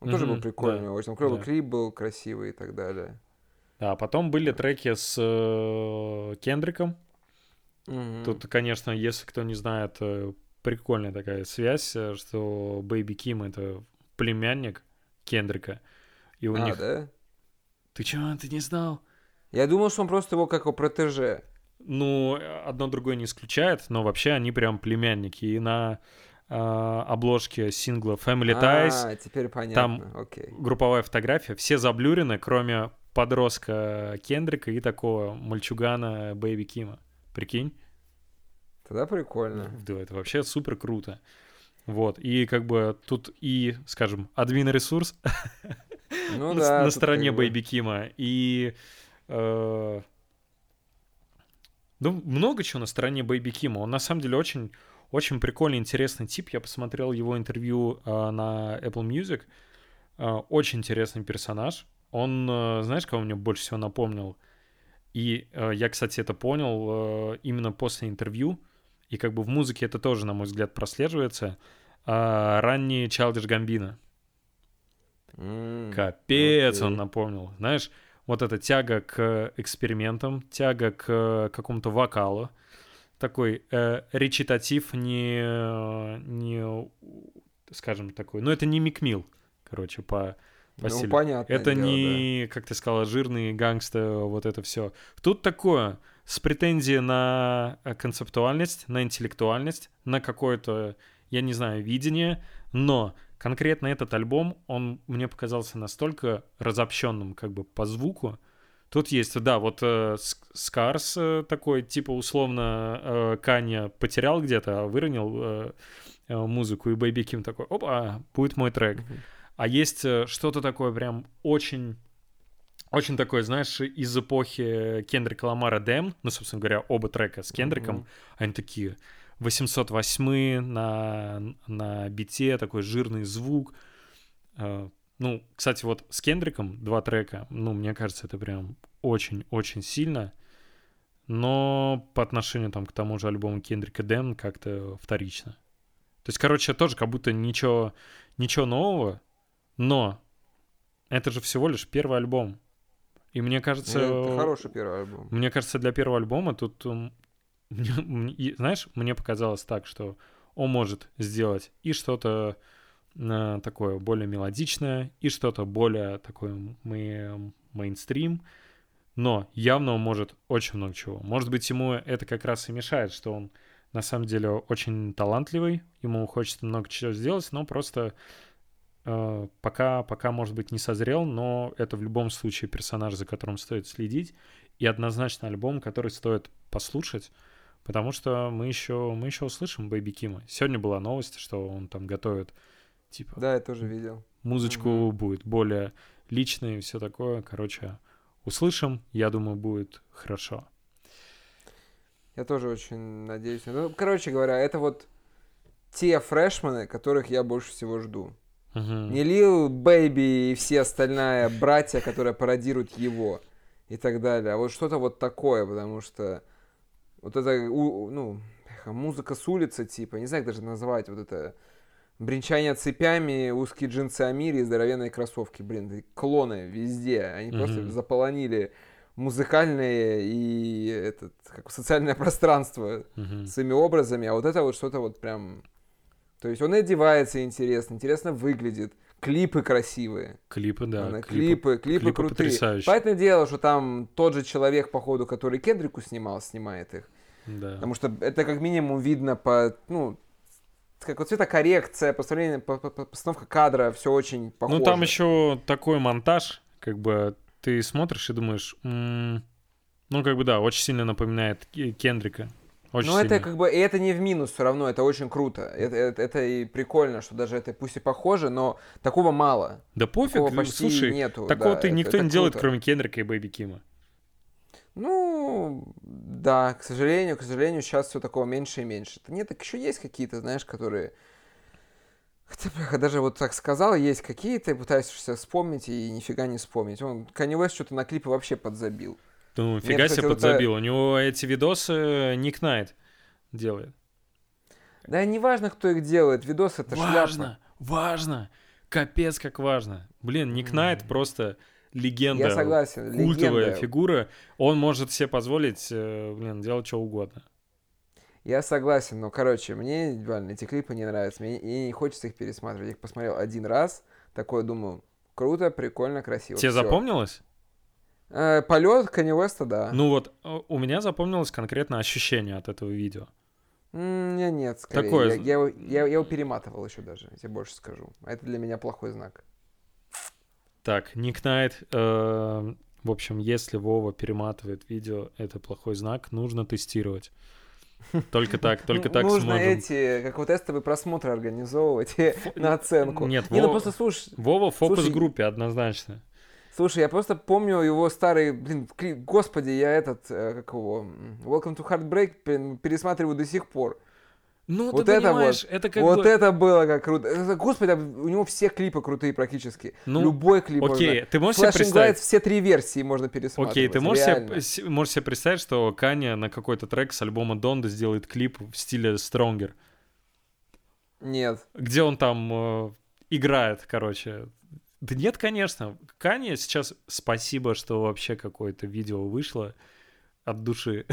Он тоже был прикольный, да, очень. Там клевый да. клип был, красивый и так далее. Да, а потом были треки с э, Кендриком. Мгм. Тут, конечно, если кто не знает, э, прикольная такая связь, э, что Бэйби Ким — это племянник Кендрика. И у а, них... да? Ты чё, ты не знал? Я думал, что он просто его как его протеже. Ну, одно другое не исключает, но вообще они прям племянники. И на э, обложке сингла Family Ties А, теперь понятно, окей. групповая фотография, все заблюрены, кроме подростка Кендрика и такого мальчугана Бэйби Кима. Прикинь? Тогда прикольно. Да, это вообще супер круто. Вот, и как бы тут и, скажем, админ-ресурс Ну на, да. на стороне Бэйби Кима, и... э, ну, много чего на стороне Бэйби Кима. Он на самом деле очень, очень прикольный, интересный тип. Я посмотрел его интервью э, на Apple Music. Э, очень интересный персонаж. Он, э, знаешь, кого мне больше всего напомнил? И э, я, кстати, это понял э, именно после интервью. И как бы в музыке это тоже, на мой взгляд, прослеживается. Э, ранний Childish Gambino. М, Капец, он окей. напомнил. Знаешь, вот эта тяга к экспериментам, тяга к какому-то вокалу, такой э, речитатив не, не, скажем, такой, ну это не Микмил, короче, по, по Ну, стилю. понятно. Это не, как ты сказала, жирный гангста, вот это все. Тут такое, с претензией на э, концептуальность, на интеллектуальность, на какое-то, я не знаю, видение, но конкретно этот альбом, он мне показался настолько разобщенным как бы по звуку. Тут есть, да, вот э, Ск- Скарс э, такой, типа условно э, Каня потерял где-то, а выронил э, э, музыку, и Бэйби Ким такой, опа, будет мой трек. Мгм. А есть э, что-то такое прям очень... Очень такое, знаешь, из эпохи Кендрика Ламара Дэм, ну, собственно говоря, оба трека с Кендриком, Мгм. они такие 808 на, на бите, такой жирный звук. Э, Ну, кстати, вот с Кендриком два трека, ну, мне кажется, это прям очень-очень сильно. Но по отношению там к тому же альбому Кендрика Дэм как-то вторично. То есть, короче, тоже как будто ничего, ничего нового, но это же всего лишь первый альбом. И мне кажется... Это хороший первый альбом. Мне кажется, для первого альбома тут, знаешь, мне показалось так, что он может сделать и что-то э, такое более мелодичное, и что-то более такое мей- мейнстрим, но явно он может очень много чего. Может быть, ему это как раз и мешает, что он на самом деле очень талантливый, ему хочется много чего сделать, но просто э, пока, пока, может быть, не созрел, но это в любом случае персонаж, за которым стоит следить, и однозначно альбом, который стоит послушать, потому что мы еще, мы еще услышим Бэйби Кима. Сегодня была новость, что он там готовит, типа, Да, я тоже видел. музычку Мгм. будет более личной и все такое. Короче, услышим, я думаю, будет хорошо. Я тоже очень надеюсь. на- Ну, короче говоря, это вот те фрешмены, которых я больше всего жду. Мгм. Не Лил Бэйби и все остальные братья, которые пародируют его и так далее. А вот что-то вот такое, потому что вот это, ну, музыка с улицы, типа, не знаю, как даже назвать, вот это бренчание цепями, узкие джинсы Амири и здоровенные кроссовки, блин, клоны везде. Они просто Мгм. заполонили музыкальное и этот, как социальное пространство Мгм. своими образами, а вот это вот что-то вот прям... То есть он и одевается интересно, интересно выглядит, клипы красивые. Клипы, да. Она- клипы. клипы, клипы, крутые. потрясающие. Понятное дело, что там тот же человек, походу, который Кендрику снимал, снимает их. Да. Потому что это как минимум видно по, ну, как вот цветокоррекция, постановление, по- по- по- постановка кадра, все очень похоже. Ну, там еще такой монтаж, как бы ты смотришь и думаешь, «М, ну, как бы да, очень сильно напоминает Ке- Кендрика. Очень Но сильно. Это как бы, и это не в минус все равно, это очень круто. Это, это, это и прикольно, что даже это пусть и похоже, но такого мало. Да пофиг, Такого почти слушай, нету. такого да, ты это- никто это не делает, круто. кроме Кендрика и Бэйби Кима. Ну, да, к сожалению, к сожалению, сейчас все такого меньше и меньше. Да Нет, так еще есть какие-то, знаешь, которые... Хотя, бляха, даже вот так сказал, есть какие-то, пытаешься вспомнить, и нифига не вспомнить. Он, Kanye West что-то на клипы вообще подзабил. Ну, фига себе вот это- подзабил. У него эти видосы Ник Найт делает. Да не важно, кто их делает, видос это шляпа. важно, важно. Капец, как важно. Блин, Ник Найт просто легенда. Я согласен, Культовая легенда. фигура. Он может себе позволить, э, блин, делать что угодно. Я согласен, но, короче, мне реально эти клипы не нравятся. Мне и не хочется их пересматривать. Я их посмотрел один раз, такое думаю, круто, прикольно, красиво. Тебе всё. запомнилось? Э, полет Kanye West'а, да. Ну вот, э, у меня запомнилось конкретно ощущение от этого видео. Не, нет, скорее. Такое Я, я его- я- я его перематывал еще даже, я тебе больше скажу. А это для меня плохой знак. Так, Ник Найт, э, в общем, если Вова перематывает видео, это плохой знак, нужно тестировать. Только так, только Ну, так Нужно сможем. эти, как вот тестовые просмотры организовывать на оценку. Нет, не, ну Вова- просто слушай, Вова в фокус-группе однозначно. Слушай, я просто помню его старый, блин, клип, господи, я этот, э, как его, Welcome to Heartbreak пересматриваю до сих пор. Ну, Вот ты это понимаешь, это как вот бы... это было как круто. Господи, у него все клипы крутые практически. Ну, Любой клип Окей, можно. ты можешь себе Flashing представить... Lights все три версии можно пересматривать. Окей, ты можешь себе, реально. можешь себе представить, что Каня на какой-то трек с альбома Донда сделает клип в стиле Stronger, Нет. где он там э, играет, короче, Да нет, конечно. Канье сейчас спасибо, что вообще какое-то видео вышло от души.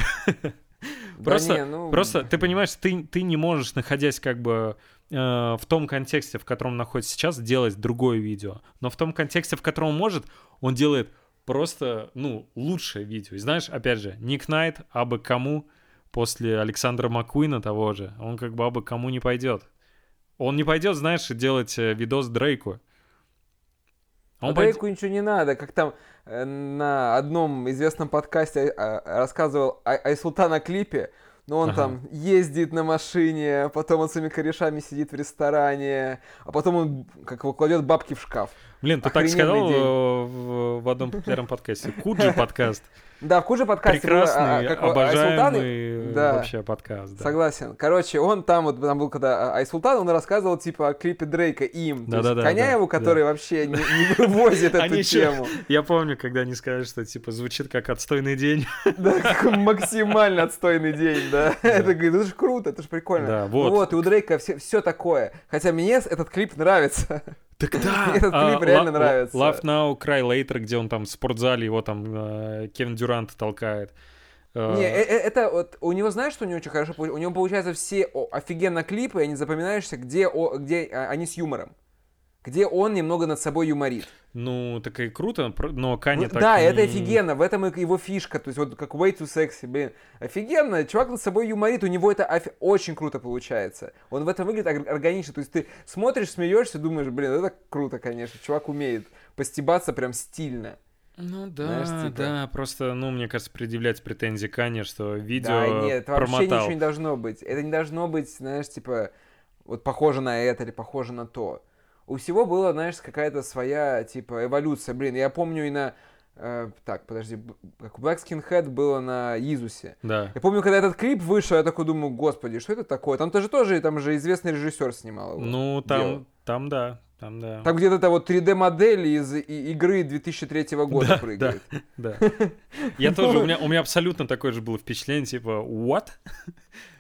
Просто, не, ну... просто ты понимаешь, ты, ты не можешь, находясь как бы э, в том контексте, в котором находится сейчас, делать другое видео. Но в том контексте, в котором он может, он делает просто, ну, лучшее видео. И знаешь, опять же, Ник Найт, абы кому, после Александра Маккуина того же, он как бы абы кому не пойдет. Он не пойдет, знаешь, делать э, видос Дрейку. Он Дрейку пойд... ничего не надо, как там э, на одном известном подкасте э, рассказывал Айсултан о клипе, но он ага. там ездит на машине, потом он с своими корешами сидит в ресторане, а потом он как его кладет бабки в шкаф. Блин, ты так сказал в, в одном популярном подкасте. Куджи подкаст. Да, в Куже подкасте Прекрасный, было, а, как, обожаемый да, вообще подкаст. Да. Согласен. Короче, он там вот, там был когда Айсултан, он рассказывал типа о клипе Дрейка им. Да, да, да. Коняеву, да, который да. вообще не, не вывозит эту тему. Я помню, когда они сказали, что типа звучит как отстойный день. Да, максимально отстойный день, да. Это говорит, это же круто, это же прикольно. Да, вот. Вот, и у Дрейка все такое. Хотя мне этот клип нравится. Так да! Этот клип а, реально нравится. Love Now, Cry Later, где он там в спортзале, его там э, Кевин Дюрант толкает. Э, Не, э, это вот у него знаешь, что у него очень хорошо У него получается все офигенно клипы, и они запоминаешься, где, где а, они с юмором где он немного над собой юморит. Ну, так и круто, но Каня ну, так Да, не... это офигенно, в этом его фишка, то есть вот как way too sexy, блин, офигенно, чувак над собой юморит, у него это офи... очень круто получается. Он в этом выглядит органично, то есть ты смотришь, смеешься, думаешь, блин, это круто, конечно, чувак умеет постебаться прям стильно. Ну да, Знаешь, типа... да, просто, ну, мне кажется, предъявлять претензии Кане, что видео Да, нет, это вообще ничего не должно быть. Это не должно быть, знаешь, типа, вот похоже на это или похоже на то у всего была, знаешь, какая-то своя, типа, эволюция. Блин, я помню и на... Э, так, подожди, как Black Skin Head было на Изусе. Да. Я помню, когда этот клип вышел, я такой думаю, господи, что это такое? Там тоже тоже, там же известный режиссер снимал его. Ну, там, делал. там да, там, да. Там где-то вот 3D-модель из игры 2003 года да, прыгает. Да, да. Я тоже, у меня, у меня абсолютно такое же было впечатление, типа, what?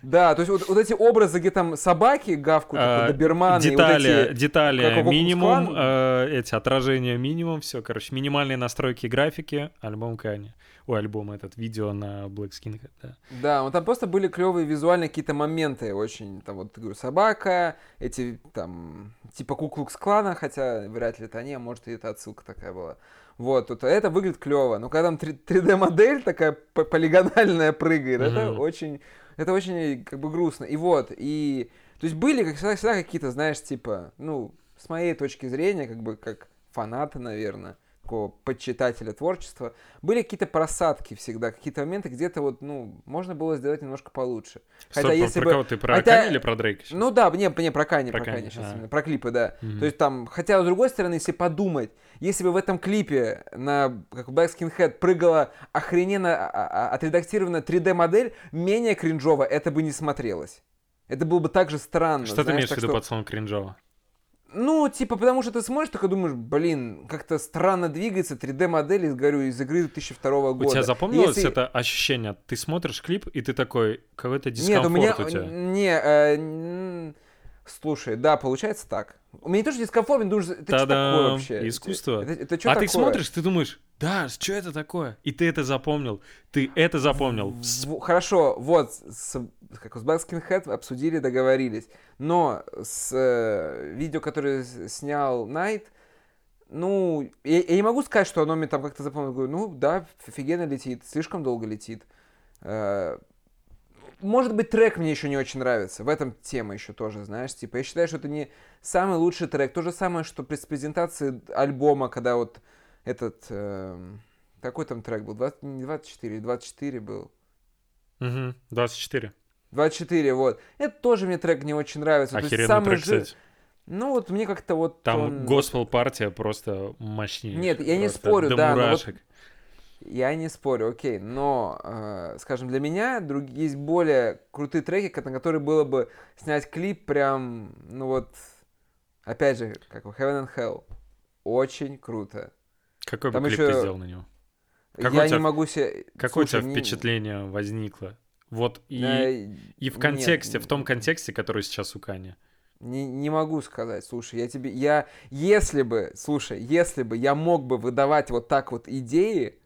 Да, то есть вот, вот эти образы, где там собаки гавкают, а, доберманы. Детали, вот эти, детали минимум, э, эти отражения минимум, все, короче, минимальные настройки графики, альбом Кани. Ой, альбом этот, видео на Black Skin, да. Да, вот там просто были клевые визуальные какие-то моменты очень, там вот, говорю, собака, эти там, типа Куклукс Клана, хотя вряд ли это они, а может и это отсылка такая была. Вот, вот это выглядит клево. Но когда там 3D-модель такая полигональная прыгает, mm-hmm. это очень, это очень как бы грустно. И вот, и... То есть были, как всегда, всегда какие-то, знаешь, типа, ну, с моей точки зрения, как бы, как фаната, наверное, такого почитателя творчества, были какие-то просадки всегда, какие-то моменты где-то вот, ну, можно было сделать немножко получше. Хотя Стоп, если про бы... кого ты, про хотя... Кани или про Дрейка сейчас? Ну да, не, не про Кани, про, про Кани сейчас а. именно, про клипы, да. Mm-hmm. То есть там, хотя с другой стороны, если подумать, если бы в этом клипе на как Black Skin Head прыгала охрененно а, а, а, отредактированная 3D-модель, менее кринжово это бы не смотрелось. Это было бы так же странно. Что знаешь, ты имеешь в виду что... под словом кринжово? Ну, типа, потому что ты смотришь, только думаешь, блин, как-то странно двигается 3D-модель, из, говорю, из игры 2002 года. У тебя запомнилось Если... это ощущение? Ты смотришь клип, и ты такой, какой-то дискомфорт Нет, у, меня... у тебя. Не, э, слушай, да, получается так. У меня тоже дискомфорт, думаешь, это что такое вообще? Искусство. Это, это, это а такое? ты смотришь, ты думаешь, да, что это такое? И ты это запомнил. Ты это запомнил. В, хорошо, вот, с, как с Black Skin обсудили, договорились. Но с э, видео, которое снял Найт, ну, я, я не могу сказать, что оно мне там как-то запомнило. Говорю, ну, да, офигенно летит, слишком долго летит. Э, может быть, трек мне еще не очень нравится. В этом тема еще тоже, знаешь. Типа, я считаю, что это не самый лучший трек. То же самое, что при презентации альбома, когда вот этот... Э, какой там трек был? 20, не 24, 24 был. Угу, 24. 24, вот. Это тоже мне трек не очень нравится. Охеренный самый трек, же... кстати. Ну вот мне как-то вот Там он... госпел партия просто мощнее. Нет, я не спорю, да. Вот я не спорю, окей, но, э, скажем, для меня друг, есть более крутые треки, на которые было бы снять клип прям, ну вот, опять же, как в Heaven and Hell. Очень круто. Какой Там бы клип еще... ты сделал на него? Какое я тебя... не могу себе... Какое Слушай, у тебя впечатление не... возникло? Вот и, а, и в контексте, нет. в том контексте, который сейчас у Кани. Не, не могу сказать, слушай, я тебе, я, если бы, слушай, если бы я мог бы выдавать вот так вот идеи,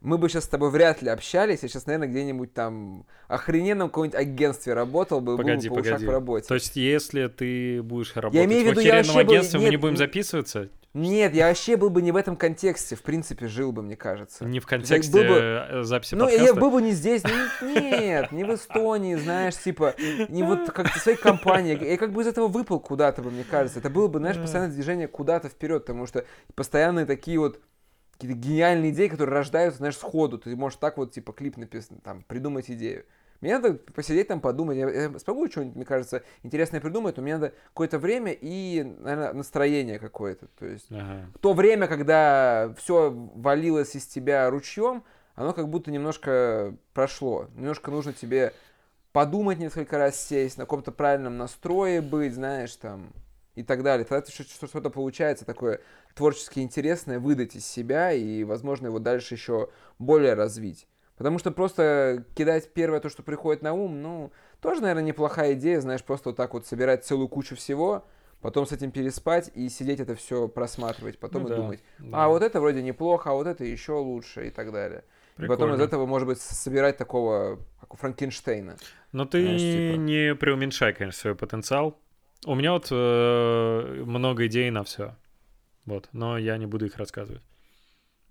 мы бы сейчас с тобой вряд ли общались, я сейчас, наверное, где-нибудь там охрененном каком-нибудь агентстве работал бы, Погоди, был бы погоди. по работе. То есть, если ты будешь работать имею в в виду, я охеренном был- агентстве, мы нет, не будем записываться? Нет, я вообще был бы не в этом контексте, в принципе, жил бы, мне кажется. Не в был контексте бы- э, записи Ну, я подкаста? был бы не здесь, не- нет, не в Эстонии, знаешь, типа, не вот как-то в своей компании. Я как бы из этого выпал куда-то бы, мне кажется. Это было бы, знаешь, постоянное движение куда-то вперед, потому что постоянные такие вот какие-то гениальные идеи, которые рождаются, знаешь, сходу. Ты можешь так вот, типа, клип написать, там, придумать идею. Мне надо посидеть там, подумать. Я, я смогу что-нибудь, мне кажется, интересное придумать, но мне надо какое-то время и, наверное, настроение какое-то. То есть Ага. то время, когда все валилось из тебя ручьем, оно как будто немножко прошло. Немножко нужно тебе подумать несколько раз сесть, на каком-то правильном настрое быть, знаешь, там, и так далее. Тогда что-то получается такое творчески интересное, выдать из себя и, возможно, его дальше еще более развить. Потому что просто кидать первое то, что приходит на ум, ну, тоже, наверное, неплохая идея, знаешь, просто вот так вот собирать целую кучу всего, потом с этим переспать и сидеть это все просматривать, потом Ну и да, думать, да. а вот это вроде неплохо, а вот это еще лучше и так далее. И потом из Прикольно. этого, может быть, собирать такого, как у Франкенштейна. Но ты Знаешь, типа- не преуменьшай, конечно, свой потенциал. У меня вот э, много идей на все. Вот, но я не буду их рассказывать.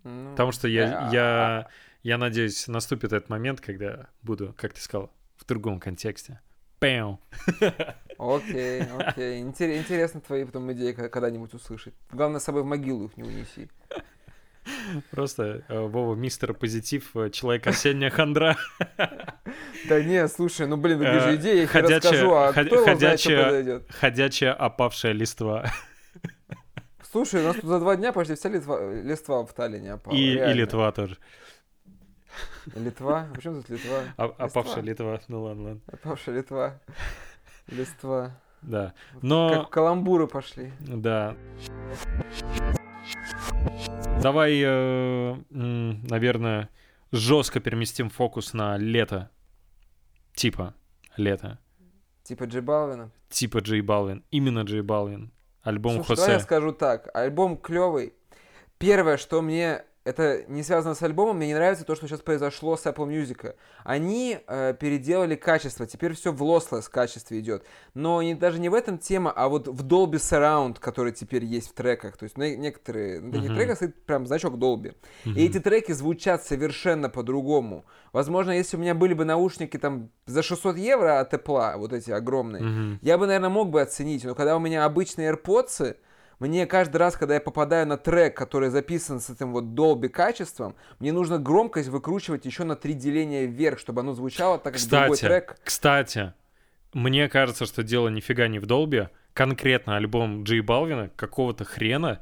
Ну, Потому что я, а- я, я надеюсь, наступит этот момент, когда буду, как ты сказал, в другом контексте. Пэу. Окей, окей. Интер- Интересно твои потом идеи когда-нибудь услышать. Главное, с собой в могилу их не унеси. Просто э, Вова, мистер позитив, э, человек осенняя хандра. Да не, слушай, ну блин, Э, вы же идеи, я тебе ходячая- расскажу, а кто ходячая-? Ходячая опавшая листва. Слушай, у нас тут за два дня почти вся Литва, листва в Таллине опала. И, и. Литва тоже. Литва? Почему тут Литва? А-. Опавшая Литва. Ну ладно, ладно. Опавшая Литва. Листва. Да. Но... Как каламбуры пошли. Да. Давай, э, наверное, жестко переместим фокус на лето. Типа лето. Типа Джей Балвина. Типа Джей Балвин. Именно Джей Балвин. Альбом Слушай, давай я Хосе. скажу так. Альбом клевый. Первое, что мне это не связано с альбомом, мне не нравится то, что сейчас произошло с Apple Music. Они э, переделали качество, теперь все в lossless качестве идет. Но не, даже не в этом тема, а вот в Dolby Surround, который теперь есть в треках. То есть на некоторые, на таких Мгм. треках стоит прям значок Dolby. Мгм. И эти треки звучат совершенно по-другому. Возможно, если у меня были бы наушники там за 600 евро от Apple, вот эти огромные, Мгм. я бы, наверное, мог бы оценить, но когда у меня обычные AirPods, мне каждый раз, когда я попадаю на трек, который записан с этим вот Dolby качеством, мне нужно громкость выкручивать еще на три деления вверх, чтобы оно звучало так, как другой Кстати, трек. кстати, мне кажется, что дело нифига не в Долбе. Конкретно альбом Джей Балвина какого-то хрена,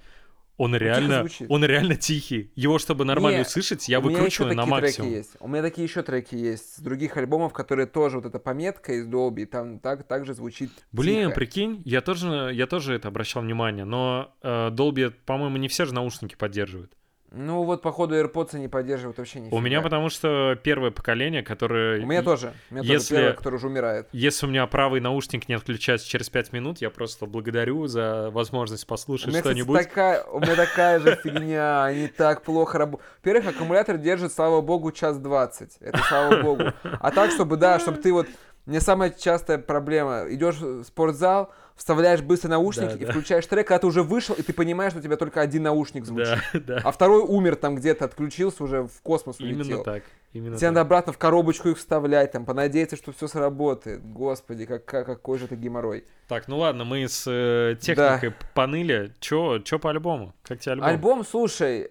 он реально, он реально тихий. Его, чтобы нормально Не, услышать, я выкручиваю на максимум. треки есть. У меня такие еще треки есть с других альбомов, которые тоже вот эта пометка из Dolby, там так, так же звучит Блин, тихо. прикинь, я тоже, я тоже это обращал внимание, но э, Dolby, по-моему, не все же наушники поддерживают. Ну вот, походу, AirPods не поддерживают вообще нифига. У меня потому что первое поколение, которое... У меня тоже. У меня тоже Если- первое, который уже умирает. Если у меня правый наушник не отключается через 5 минут, я просто благодарю за возможность У послушать что-нибудь. такая, у меня такая же фигня, они так плохо работают. Во-первых, аккумулятор держит, слава богу, час двадцать. Это слава богу. А так, чтобы, да, чтобы ты вот... Мне самая частая проблема. Идешь в спортзал, вставляешь быстро наушник Да, и да. включаешь трек, когда ты уже вышел, и ты понимаешь, что у тебя только один наушник звучит. Да, да. А второй умер там где-то, отключился уже, в космос улетел. Именно так. Именно Тебе так. надо обратно в коробочку их вставлять, там, понадеяться, что все сработает. Господи, как, как- какой же это геморрой. Так, ну ладно, мы с э, техникой поныли. Чё, чё по альбому? Как тебе альбом? Альбом, слушай,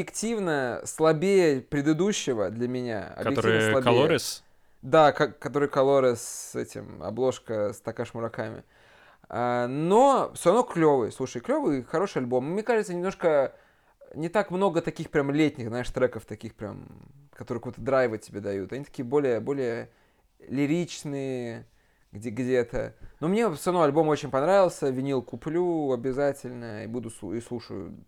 объективно слабее предыдущего для меня. Который. Колорис? Да, как, который Colores с этим, обложка с Такаш Мураками. Но все равно клевый. Слушай, клевый, хороший альбом. Мне кажется, немножко не так много таких прям летних, знаешь, треков таких прям, которые какого-то драйва тебе дают. Они такие более, более лиричные где- где-то. Но мне все равно альбом очень понравился. Винил куплю обязательно и буду и слушаю.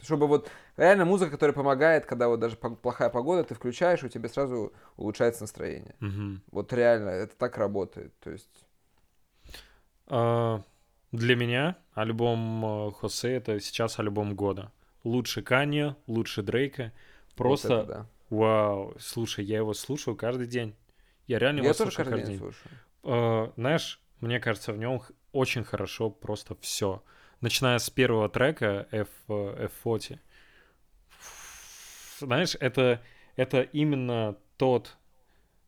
Чтобы вот реально музыка, которая помогает, когда вот даже плохая погода, ты включаешь, у тебя сразу улучшается настроение. Мгм. Вот реально, это так работает. То есть, А, Для меня альбом э, Хосе это сейчас альбом года. Лучше Канье, лучше Дрейка. Просто Вот да. вау. Слушай, я его слушаю каждый день. Я реально его Я тоже слушаю каждый день слушаю. Э, знаешь, мне кажется, в нем очень хорошо просто все. Начиная с первого трека F, э, F40. Знаешь, это, это именно тот,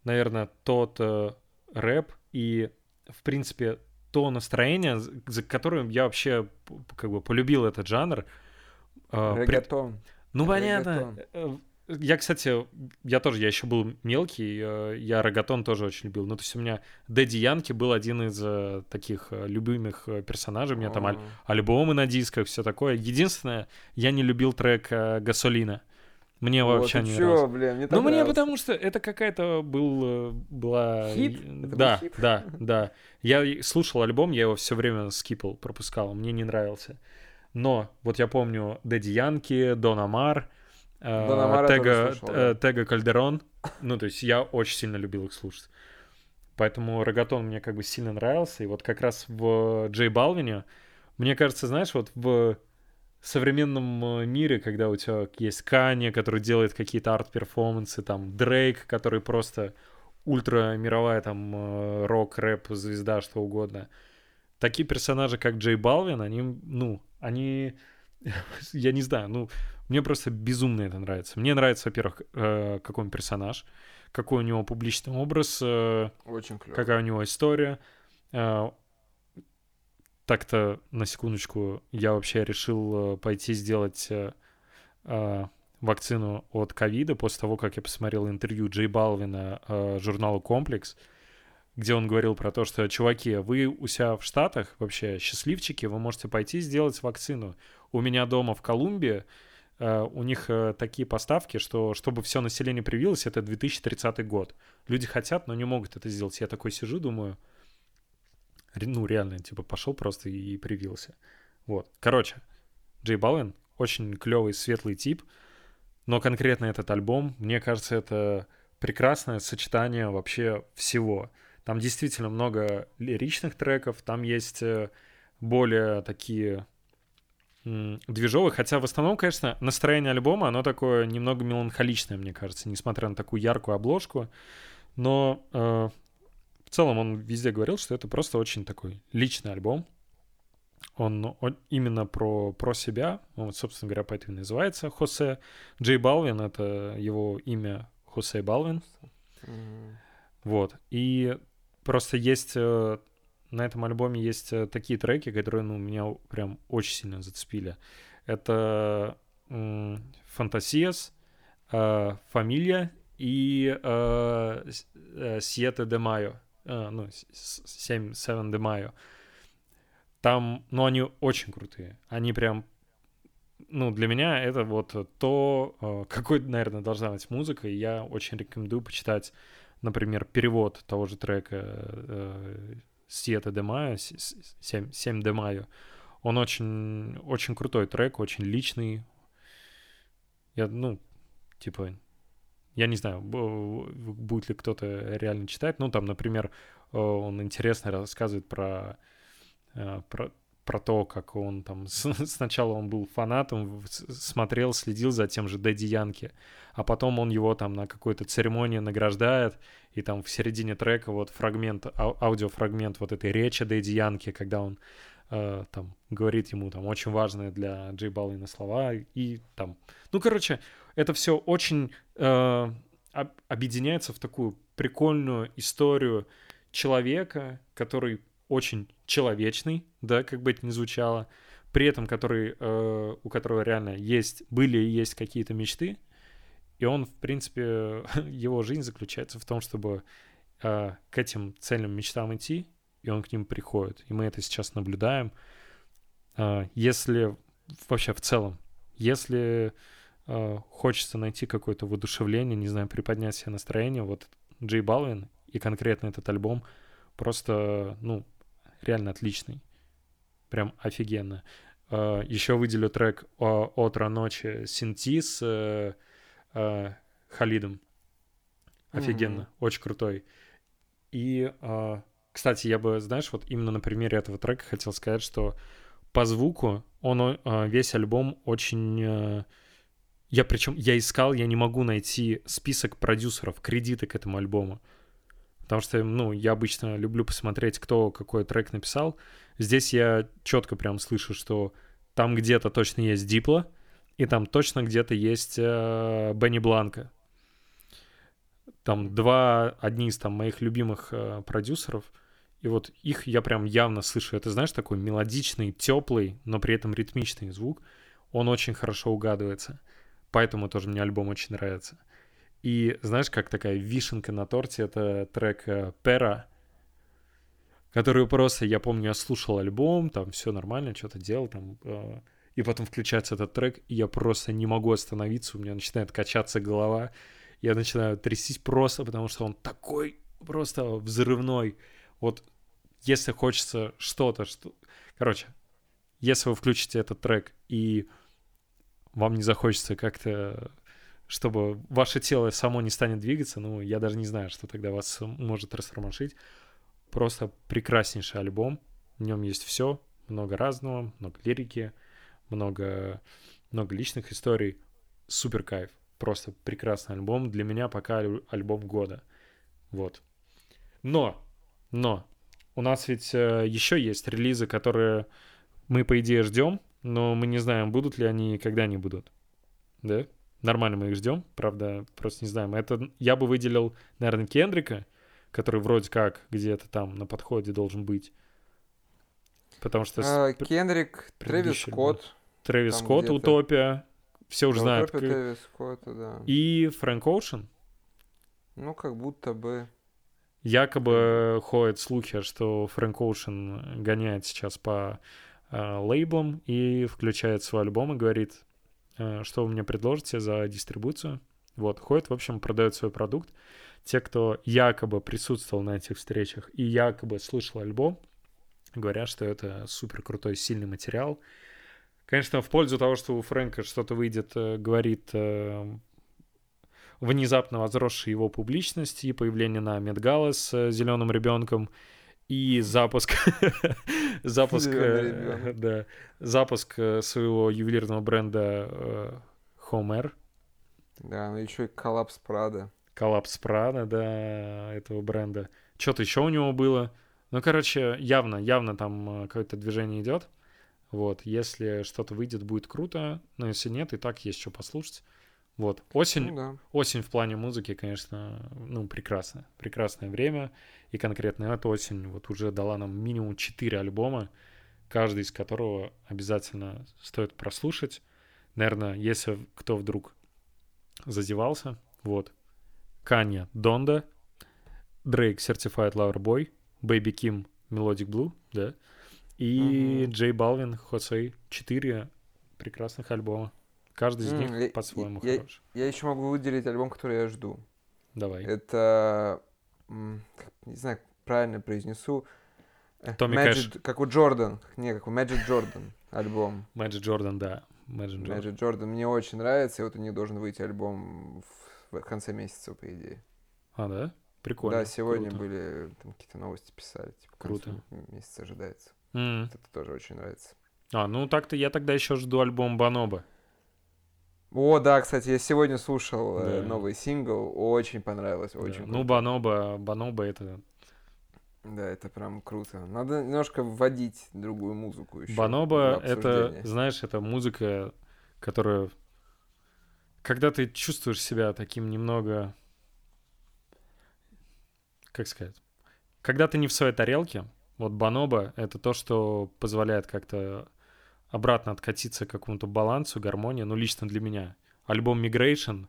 наверное, тот э, рэп и, в принципе, то настроение, за- которым я вообще как бы полюбил этот жанр. При- Регатон. ну, понятно. Регатон. Э, Я, кстати, я тоже, я еще был мелкий, э, я рогатон тоже очень любил. Ну, то есть у меня Дэдди Янки был один из э, таких любимых персонажей. У меня там аль- А, альбомы на дисках, все такое. Единственное, я не любил трек «Гасолина». Мне вот вообще не чё, блин, мне Ну, мне потому что это какая-то был, э, была... Хит? Это Да, хит? да, да. Я слушал альбом, я его все время скипал, пропускал, мне не нравился. Но вот я помню Дэдди Янки, Дон Омар, э, Дон тоже Тега, слушал, э, да. Тега Кальдерон. Ну, то есть я очень сильно любил их слушать. Поэтому реггетон мне как бы сильно нравился. И вот как раз в Джей Балвине, мне кажется, знаешь, вот в современном э, мире, когда у тебя есть Канье, который делает какие-то арт-перформансы, там Дрейк, который просто ультра мировая там э, рок, рэп, звезда, что угодно. Такие персонажи, как Джей Балвин, они, ну, они, я не знаю, ну, мне просто безумно это нравится. Мне нравится, во-первых, э, какой он персонаж, какой у него публичный образ, Очень какая у него история. Так-то, на секундочку, я вообще решил э, пойти сделать э, э, вакцину от ковида после того, как я посмотрел интервью Джей Балвина э, журналу «Комплекс», где он говорил про то, что, чуваки, вы у себя в Штатах вообще счастливчики, вы можете пойти сделать вакцину. У меня дома в Колумбии э, у них э, такие поставки, что чтобы все население привилось, это 2030 год. Люди хотят, но не могут это сделать. Я такой сижу, думаю, ну реально, типа пошел просто и привился. Вот. Короче, Джей Балвин очень клевый, светлый тип, но конкретно этот альбом, мне кажется, это прекрасное сочетание вообще всего. Там действительно много лиричных треков, там есть э, более такие м, движовые, хотя в основном, конечно, настроение альбома, оно такое немного меланхоличное, мне кажется, несмотря на такую яркую обложку, но э, в целом он везде говорил, что это просто очень такой личный альбом. Он, он именно про, про себя, он, вот, собственно говоря, поэтому и называется Хосе. Джей Балвин — это его имя Хосе Балвин. Вот. И просто есть э, на этом альбоме есть э, такие треки, которые ну, меня прям очень сильно зацепили. Это Фантасиас, э, Фамилия и с- Siete de Mayo. Э, ну, с- с- 7, 7 de Mayo. Там, ну, они очень крутые. Они прям ну, для меня это вот то, э, какой, наверное, должна быть музыка, и я очень рекомендую почитать, например, перевод того же трека э, Siete de Mayo, 7, 7 de Mayo. Он очень, очень крутой трек, очень личный. Я, ну, типа, я не знаю, бу- будет ли кто-то реально читать. Ну, там, например, э, он интересно рассказывает про, э, про, про то, как он там... Сначала он был фанатом, смотрел, следил за тем же Дэдди Янки, а потом он его там на какой-то церемонии награждает, и там в середине трека вот фрагмент, ау- аудиофрагмент вот этой речи Дэдди Янки, когда он э, там говорит ему там очень важные для Джей Балвина слова, и там... Ну, короче, это все очень э, об- объединяется в такую прикольную историю человека, который очень человечный, да, как бы это ни звучало, при этом который, э, у которого реально есть, были и есть какие-то мечты, и он, в принципе, его жизнь заключается в том, чтобы э, к этим цельным мечтам идти, и он к ним приходит. И мы это сейчас наблюдаем. Э, если вообще в целом, если хочется найти какое-то воодушевление, не знаю, приподнять себе настроение, вот Джей Балвин и конкретно этот альбом просто, ну, реально отличный. Прям офигенно. Э, Еще выделю трек «Отро ночи» Синти с э, э, Халидом. Офигенно, очень крутой. И э, Кстати, я бы, знаешь, вот именно на примере этого трека хотел сказать, что по звуку он э, весь альбом очень... Я причем, я искал, я не могу найти список продюсеров, кредиты к этому альбому. Потому что, ну, я обычно люблю посмотреть, кто какой трек написал. Здесь я четко прям слышу, что там где-то точно есть Дипло, и там точно где-то есть э, Бенни Бланка. Там два, одни из там моих любимых э, продюсеров, и вот их я прям явно слышу. Это, знаешь, такой мелодичный, теплый, но при этом ритмичный звук. Он очень хорошо угадывается. Поэтому тоже мне альбом очень нравится. И знаешь, как такая вишенка на торте, это трек э, Пера, который просто, я помню, я слушал альбом, там все нормально, что-то делал, там, э, и потом включается этот трек, и я просто не могу остановиться, у меня начинает качаться голова, я начинаю трястись просто, потому что он такой просто взрывной. Вот если хочется что-то, что... Короче, если вы включите этот трек и вам не захочется как-то чтобы ваше тело само не станет двигаться, ну, я даже не знаю, что тогда вас может растормошить. Просто прекраснейший альбом, в нем есть все, много разного, много лирики, много, много личных историй, супер кайф, просто прекрасный альбом, для меня пока альбом года, вот. Но, но, у нас ведь э, еще есть релизы, которые мы, по идее, ждем, но мы не знаем, будут ли они и когда они будут, да? Нормально мы их ждем, правда, просто не знаем. Это я бы выделил, наверное, Кендрика, который вроде как где-то там на подходе должен быть. Потому что... А, Кендрик, Трэвис Скотт. Трэвис Скотт, Утопия. Все уже знают. Утопия Трэвис Скотта, да. И Фрэнк Оушен. Ну, как будто бы. Якобы ходят слухи, что Фрэнк Оушен гоняет сейчас по э, лейблам и включает свой альбом и говорит, Э, что вы мне предложите за дистрибуцию. Вот, ходит, в общем, продает свой продукт. Те, кто якобы присутствовал на этих встречах и якобы слышал альбом, говорят, что это супер крутой, сильный материал. Конечно, в пользу того, что у Фрэнка что-то выйдет, э, говорит внезапно возросшая его публичность и появление на Медгала с зеленым ребенком — и запуск запуск э, да запуск э, своего ювелирного бренда э, Homer. Да, ну еще и коллапс Прада. Коллапс Прада, да, этого бренда. Что-то еще у него было. Ну, короче, явно, явно там какое-то движение идет. Вот, если что-то выйдет, будет круто, но если нет, и так есть что послушать. Вот, осень, ну, да. осень в плане музыки, конечно, ну, прекрасно, прекрасное время, и конкретно эта осень вот уже дала нам минимум 4 альбома, каждый из которого обязательно стоит прослушать. Наверное, если кто вдруг зазевался, вот, Канья Донда, Дрейк Certified Lover Boy, Baby Kim Melodic Blue, да, и. Джей Балвин Хосей, четыре прекрасных альбома. Каждый из mm, них по-своему я, хорош. Я еще могу выделить альбом, который я жду. Давай. Это, не знаю, правильно произнесу. Э, Томми Кэш. Как у Джордан. Не, как у Magic Джордан альбом. Magic Джордан, да. Magic Jordan. Magic Jordan мне очень нравится, и вот у них должен выйти альбом в конце месяца, по идее. А, да? Прикольно. Да, сегодня Круто. были, там какие-то новости писали, типа, Круто. месяц ожидается. Mm. Вот это тоже очень нравится. А, ну так-то я тогда еще жду альбом Баноба. О, да, кстати, я сегодня слушал э, да. новый сингл, очень понравилось, да. очень. Ну, Баноба, Баноба это... Да, это прям круто. Надо немножко вводить другую музыку еще. Баноба это, знаешь, это музыка, которая... Когда ты чувствуешь себя таким немного... Как сказать? Когда ты не в своей тарелке, вот Баноба — это то, что позволяет как-то обратно откатиться к какому-то балансу, гармонии, ну, лично для меня. Альбом Migration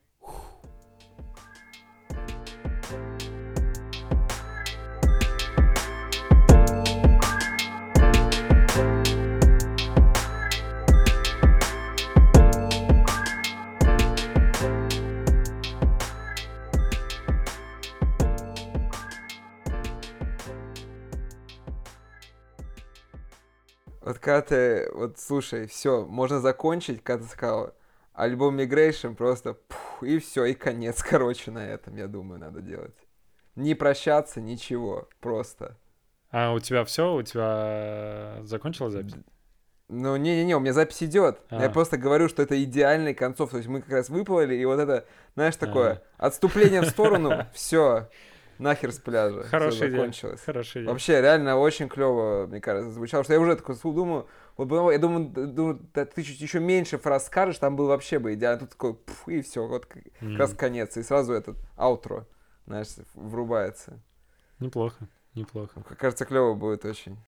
когда ты, вот слушай, все, можно закончить, когда ты сказал, альбом Migration просто, пух, и все, и конец, короче, на этом, я думаю, надо делать. Не прощаться, ничего, просто. А у тебя все? У тебя закончилась запись? Ну, не-не-не, у меня запись идет. А. Я просто говорю, что это идеальный концов. То есть мы как раз выплыли, и вот это, знаешь, такое А. отступление в сторону, все, нахер с пляжа. Хорошая идея. закончилось. Хорошая идея. Вообще, реально очень клево, мне кажется, звучало. Что я уже такой думаю, вот я думаю, думаю, да ты чуть еще меньше фраз скажешь, там был вообще бы идеально. Тут такой, пф, и все, вот как М, раз конец. И сразу этот аутро, знаешь, врубается. Неплохо, неплохо. Кажется, клево будет очень.